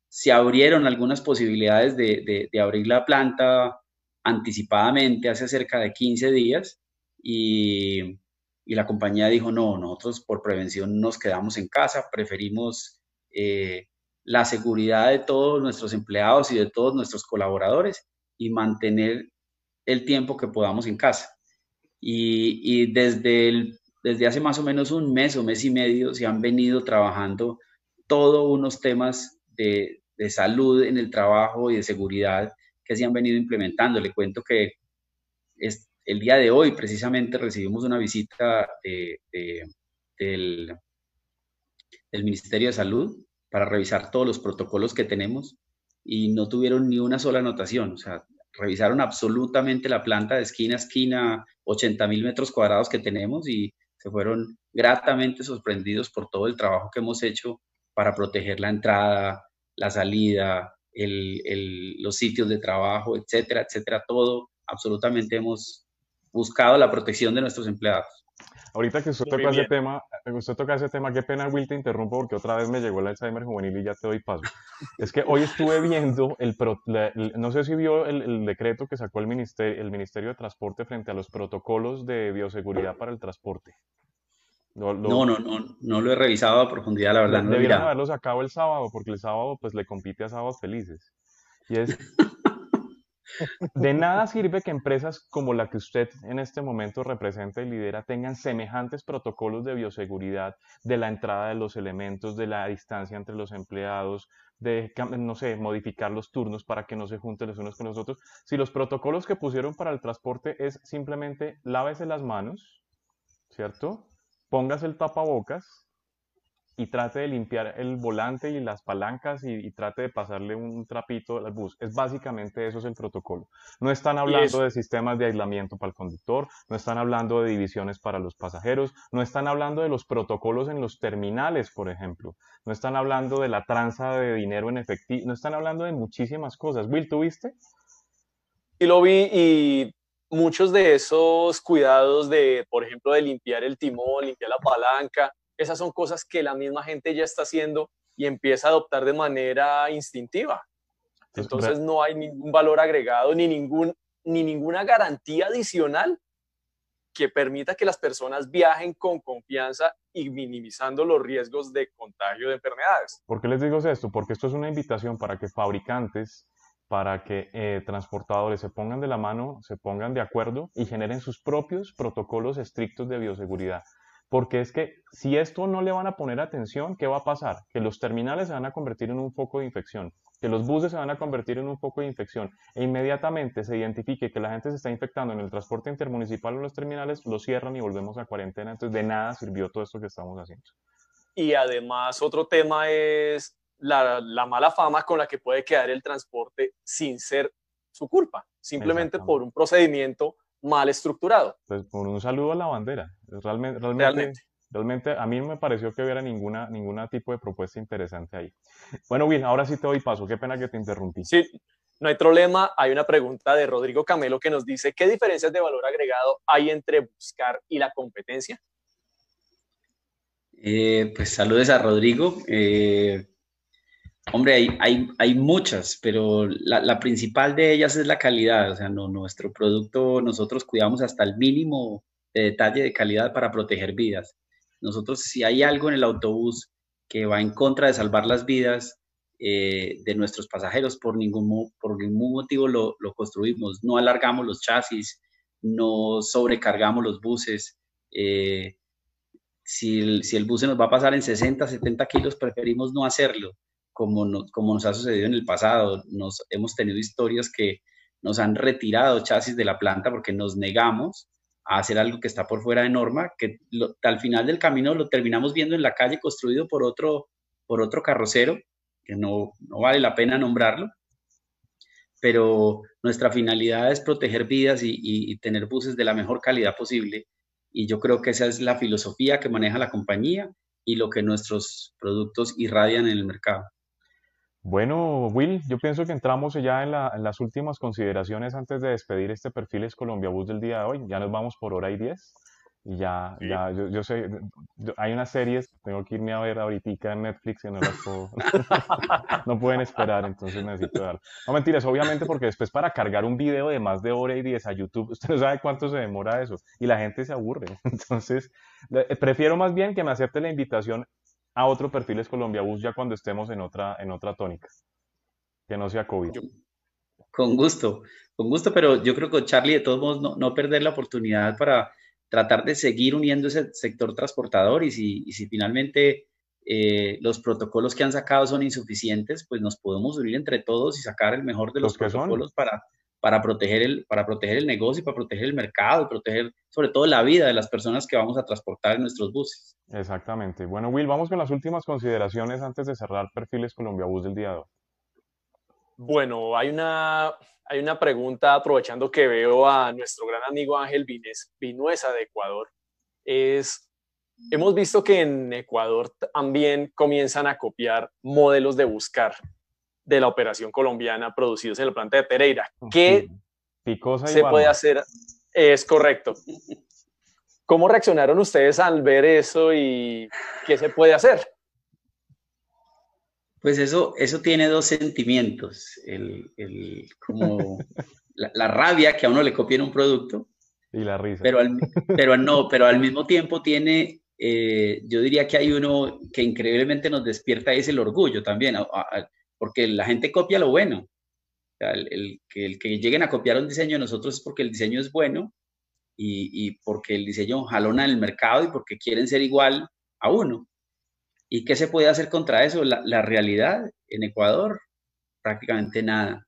Speaker 3: se abrieron algunas posibilidades de, abrir la planta anticipadamente hace cerca de 15 días y, la compañía dijo, no, nosotros por prevención nos quedamos en casa, preferimos eh, la seguridad de todos nuestros empleados y de todos nuestros colaboradores y mantener el tiempo que podamos en casa. Y, desde, desde hace más o menos un mes o mes y medio se han venido trabajando todos unos temas de, de salud en el trabajo y de seguridad que se han venido implementando. Le cuento que es, el día de hoy precisamente recibimos una visita del, del Ministerio de Salud para revisar todos los protocolos que tenemos y no tuvieron ni una sola anotación. O sea, revisaron absolutamente la planta de esquina a esquina, 80 mil metros cuadrados que tenemos y se fueron gratamente sorprendidos por todo el trabajo que hemos hecho para proteger la entrada, la salida, los sitios de trabajo, etcétera, etcétera, todo, absolutamente hemos buscado la protección de nuestros empleados.
Speaker 1: Ahorita que usted toca ese tema, usted toca ese tema, qué pena Will te interrumpo porque otra vez me llegó el Alzheimer juvenil y ya te doy paso. Es que hoy estuve viendo el, no sé si vio el, decreto que sacó el ministerio, el ministerio de Transporte frente a los protocolos de bioseguridad para el transporte.
Speaker 3: No, no, no, no, lo he revisado a profundidad, la verdad.
Speaker 1: No deberían haberlo sacado el sábado, porque el sábado pues le compite a sábados felices. Y es... de nada sirve que empresas como la que usted en este momento representa y lidera tengan semejantes protocolos de bioseguridad, de la entrada de los elementos, de la distancia entre los empleados, de, no sé, modificar los turnos para que no se junten los unos con los otros. Si los protocolos que pusieron para el transporte es simplemente lávese las manos, ¿cierto? póngase el tapabocas y trate de limpiar el volante y las palancas y, trate de pasarle un trapito al bus. Es básicamente eso es el protocolo. No están hablando de sistemas de aislamiento para el conductor, no están hablando de divisiones para los pasajeros, no están hablando de los protocolos en los terminales, por ejemplo, no están hablando de la tranza de dinero en efectivo, no están hablando de muchísimas cosas. Will, ¿tuviste?
Speaker 2: Y lo vi y muchos de esos cuidados de, por ejemplo, de limpiar el timón, limpiar la palanca, esas son cosas que la misma gente ya está haciendo y empieza a adoptar de manera instintiva. Entonces no hay ningún valor agregado ni, ningún, ni ninguna garantía adicional que permita que las personas viajen con confianza y minimizando los riesgos de contagio de enfermedades.
Speaker 1: ¿Por qué les digo esto? Porque esto es una invitación para que fabricantes, para que eh, transportadores se pongan de la mano, se pongan de acuerdo y generen sus propios protocolos estrictos de bioseguridad. Porque es que si esto no le van a poner atención, ¿qué va a pasar? Que los terminales se van a convertir en un foco de infección, que los buses se van a convertir en un foco de infección e inmediatamente se identifique que la gente se está infectando en el transporte intermunicipal o los terminales, lo cierran y volvemos a cuarentena. Entonces de nada sirvió todo esto que estamos haciendo.
Speaker 2: Y además otro tema es la, la mala fama con la que puede quedar el transporte sin ser su culpa, simplemente por un procedimiento mal estructurado.
Speaker 1: Pues por un saludo a la bandera. Realmente, realmente, realmente. a mí no me pareció que hubiera ninguna, ninguna tipo de propuesta interesante ahí. Bueno, Will, ahora sí te doy paso. Qué pena que te interrumpí.
Speaker 2: Sí, no hay problema. Hay una pregunta de Rodrigo Camelo que nos dice, ¿qué diferencias de valor agregado hay entre buscar y la competencia?
Speaker 3: Eh, pues saludes a Rodrigo. Eh, Hombre, hay, hay, hay muchas, pero la, la, principal de ellas es la calidad. O sea, nuestro producto, nosotros cuidamos hasta el mínimo de detalle de calidad para proteger vidas. Nosotros, si hay algo en el autobús que va en contra de salvar las vidas eh, de nuestros pasajeros, por ningún, por ningún motivo lo, lo, construimos. No alargamos los chasis, no sobrecargamos los buses. Eh, si, el, si el bus se nos va a pasar en 60, 70 kilos, preferimos no hacerlo como, como nos ha sucedido en el pasado. Nos, hemos tenido historias que nos han retirado chasis de la planta porque nos negamos a hacer algo que está por fuera de norma, que al final del camino lo terminamos viendo en la calle construido por otro, por otro carrocero, que no, no vale la pena nombrarlo, pero nuestra finalidad es proteger vidas y, y, tener buses de la mejor calidad posible. Y yo creo que esa es la filosofía que maneja la compañía y lo que nuestros productos irradian en el mercado.
Speaker 1: Bueno, Will, yo pienso que entramos ya en, las últimas consideraciones antes de despedir este Perfiles Colombia Bus del día de hoy. Ya nos vamos por hora y diez. Y ya, ya yo, sé, hay unas series, tengo que irme a ver ahorita en Netflix y no las puedo, no pueden esperar, entonces necesito dar. No mentiras, obviamente porque después para cargar un video de más de hora y diez a YouTube, usted no sabe cuánto se demora eso y la gente se aburre. Entonces, prefiero más bien que me acepte la invitación a otro Perfiles Colombia Bus ya cuando estemos en otra, en otra tónica, que no sea COVID.
Speaker 3: Con gusto, con gusto, pero yo creo que Charlie, de todos modos, no, perder la oportunidad para tratar de seguir uniendo ese sector transportador y si, y si finalmente eh, los protocolos que han sacado son insuficientes, pues nos podemos unir entre todos y sacar el mejor de los, protocolos para, para, proteger el, para proteger el negocio y para proteger el mercado y proteger sobre todo la vida de las personas que vamos a transportar en nuestros buses.
Speaker 1: Exactamente. Bueno, Will, vamos con las últimas consideraciones antes de cerrar perfiles Colombia Bus del día de hoy.
Speaker 2: Bueno, hay una, hay una pregunta, aprovechando que veo a nuestro gran amigo Ángel Vines, Vinuesa de Ecuador. Es, hemos visto que en Ecuador también comienzan a copiar modelos de buscar de la operación colombiana producidos en la planta de Pereira. ¿Qué se puede hacer? Es correcto. ¿Cómo reaccionaron ustedes al ver eso y qué se puede hacer?
Speaker 3: Pues eso, eso tiene dos sentimientos, el, el como la, rabia que a uno le copien un producto.
Speaker 1: Y la risa.
Speaker 3: Pero, pero no, pero al mismo tiempo tiene, eh, yo diría que hay uno que increíblemente nos despierta es el orgullo también, porque la gente copia lo bueno. el, que, el que lleguen a copiar un diseño de nosotros es porque el diseño es bueno y, porque el diseño jalona en el mercado y porque quieren ser igual a uno. ¿Y qué se puede hacer contra eso? La, realidad en Ecuador, prácticamente nada.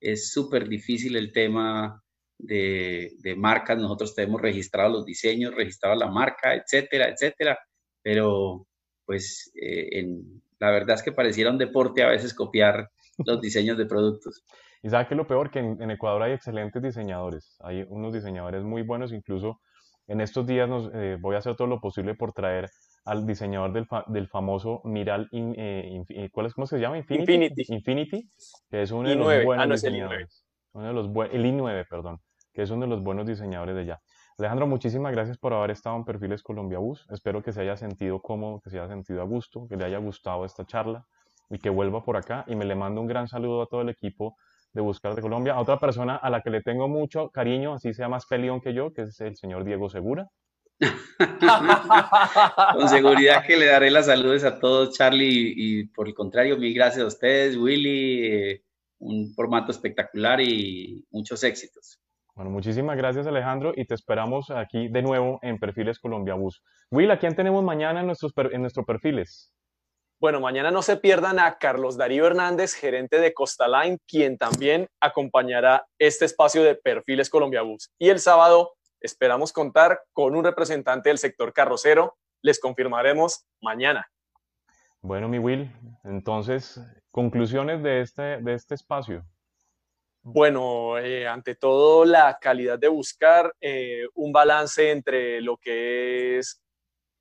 Speaker 3: Es súper difícil el tema de, de, marcas. Nosotros tenemos registrados los diseños, registrado la marca, etcétera, etcétera. Pero, pues, eh, en, la verdad es que pareciera un deporte a veces copiar los diseños de productos.
Speaker 1: Y sabe que lo peor, que en, Ecuador hay excelentes diseñadores, hay unos diseñadores muy buenos, incluso en estos días nos, eh, voy a hacer todo lo posible por traer al diseñador del, del famoso Miral, eh, eh, ¿cuál es, ¿cómo se llama?
Speaker 2: Infinity.
Speaker 1: Infinity, que es uno de los buenos ah, diseñadores. Uno de los el i9, perdón, que es uno de los buenos diseñadores de allá. Alejandro, muchísimas gracias por haber estado en Perfiles Colombia Bus. Espero que se haya sentido cómodo, que se haya sentido a gusto, que le haya gustado esta charla y que vuelva por acá. Y me le mando un gran saludo a todo el equipo de Buscar de Colombia. A otra persona a la que le tengo mucho cariño, así sea más peleón que yo, que es el señor Diego Segura.
Speaker 3: Con seguridad que le daré las saludos a todos, Charlie, y, por el contrario, mil gracias a ustedes, Willy, eh, un formato espectacular y muchos éxitos.
Speaker 1: Bueno, muchísimas gracias Alejandro y te esperamos aquí de nuevo en Perfiles Colombia Bus. Will, ¿a quién tenemos mañana en nuestros, en nuestros perfiles?
Speaker 2: Bueno, mañana no se pierdan a Carlos Darío Hernández, gerente de Costa Line, quien también acompañará este espacio de Perfiles Colombia Bus. Y el sábado esperamos contar con un representante del sector carrocero. Les confirmaremos mañana.
Speaker 1: Bueno, mi Will, entonces, conclusiones de este, de este espacio.
Speaker 2: Bueno, eh, ante todo la calidad de buscar eh, un balance entre lo que es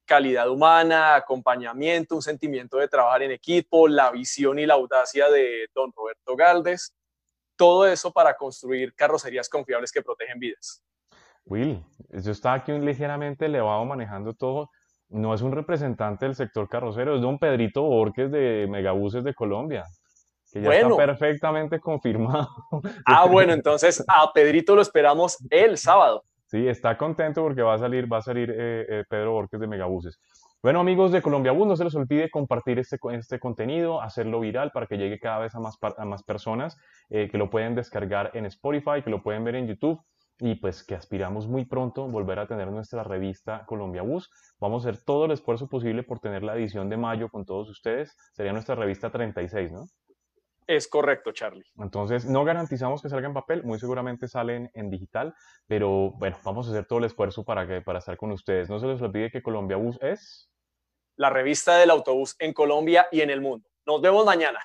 Speaker 2: calidad humana, acompañamiento, un sentimiento de trabajar en equipo, la visión y la audacia de don Roberto Galdes, todo eso para construir carrocerías confiables que protegen vidas.
Speaker 1: Will, yo estaba aquí ligeramente elevado manejando todo. No es un representante del sector carrocero, es don Pedrito Borges de Megabuses de Colombia, que ya está perfectamente confirmado.
Speaker 2: Ah, bueno, entonces a Pedrito lo esperamos el sábado.
Speaker 1: Sí, está contento porque va a salir, va a salir eh, eh, Pedro Borges de Megabuses. Bueno, amigos de Colombia Bus, no se les olvide compartir este, este contenido, hacerlo viral para que llegue cada vez a más, a más personas eh, que lo pueden descargar en Spotify, que lo pueden ver en YouTube y pues que aspiramos muy pronto volver a tener nuestra revista Colombia Bus. Vamos a hacer todo el esfuerzo posible por tener la edición de mayo con todos ustedes. Sería nuestra revista 36, ¿no?
Speaker 2: Es correcto, Charlie.
Speaker 1: Entonces, no garantizamos que salga en papel, muy seguramente salen en digital, pero bueno, vamos a hacer todo el esfuerzo para, que, para estar con ustedes. No se les olvide que Colombia Bus es...
Speaker 2: La revista del autobús en Colombia y en el mundo. Nos vemos mañana.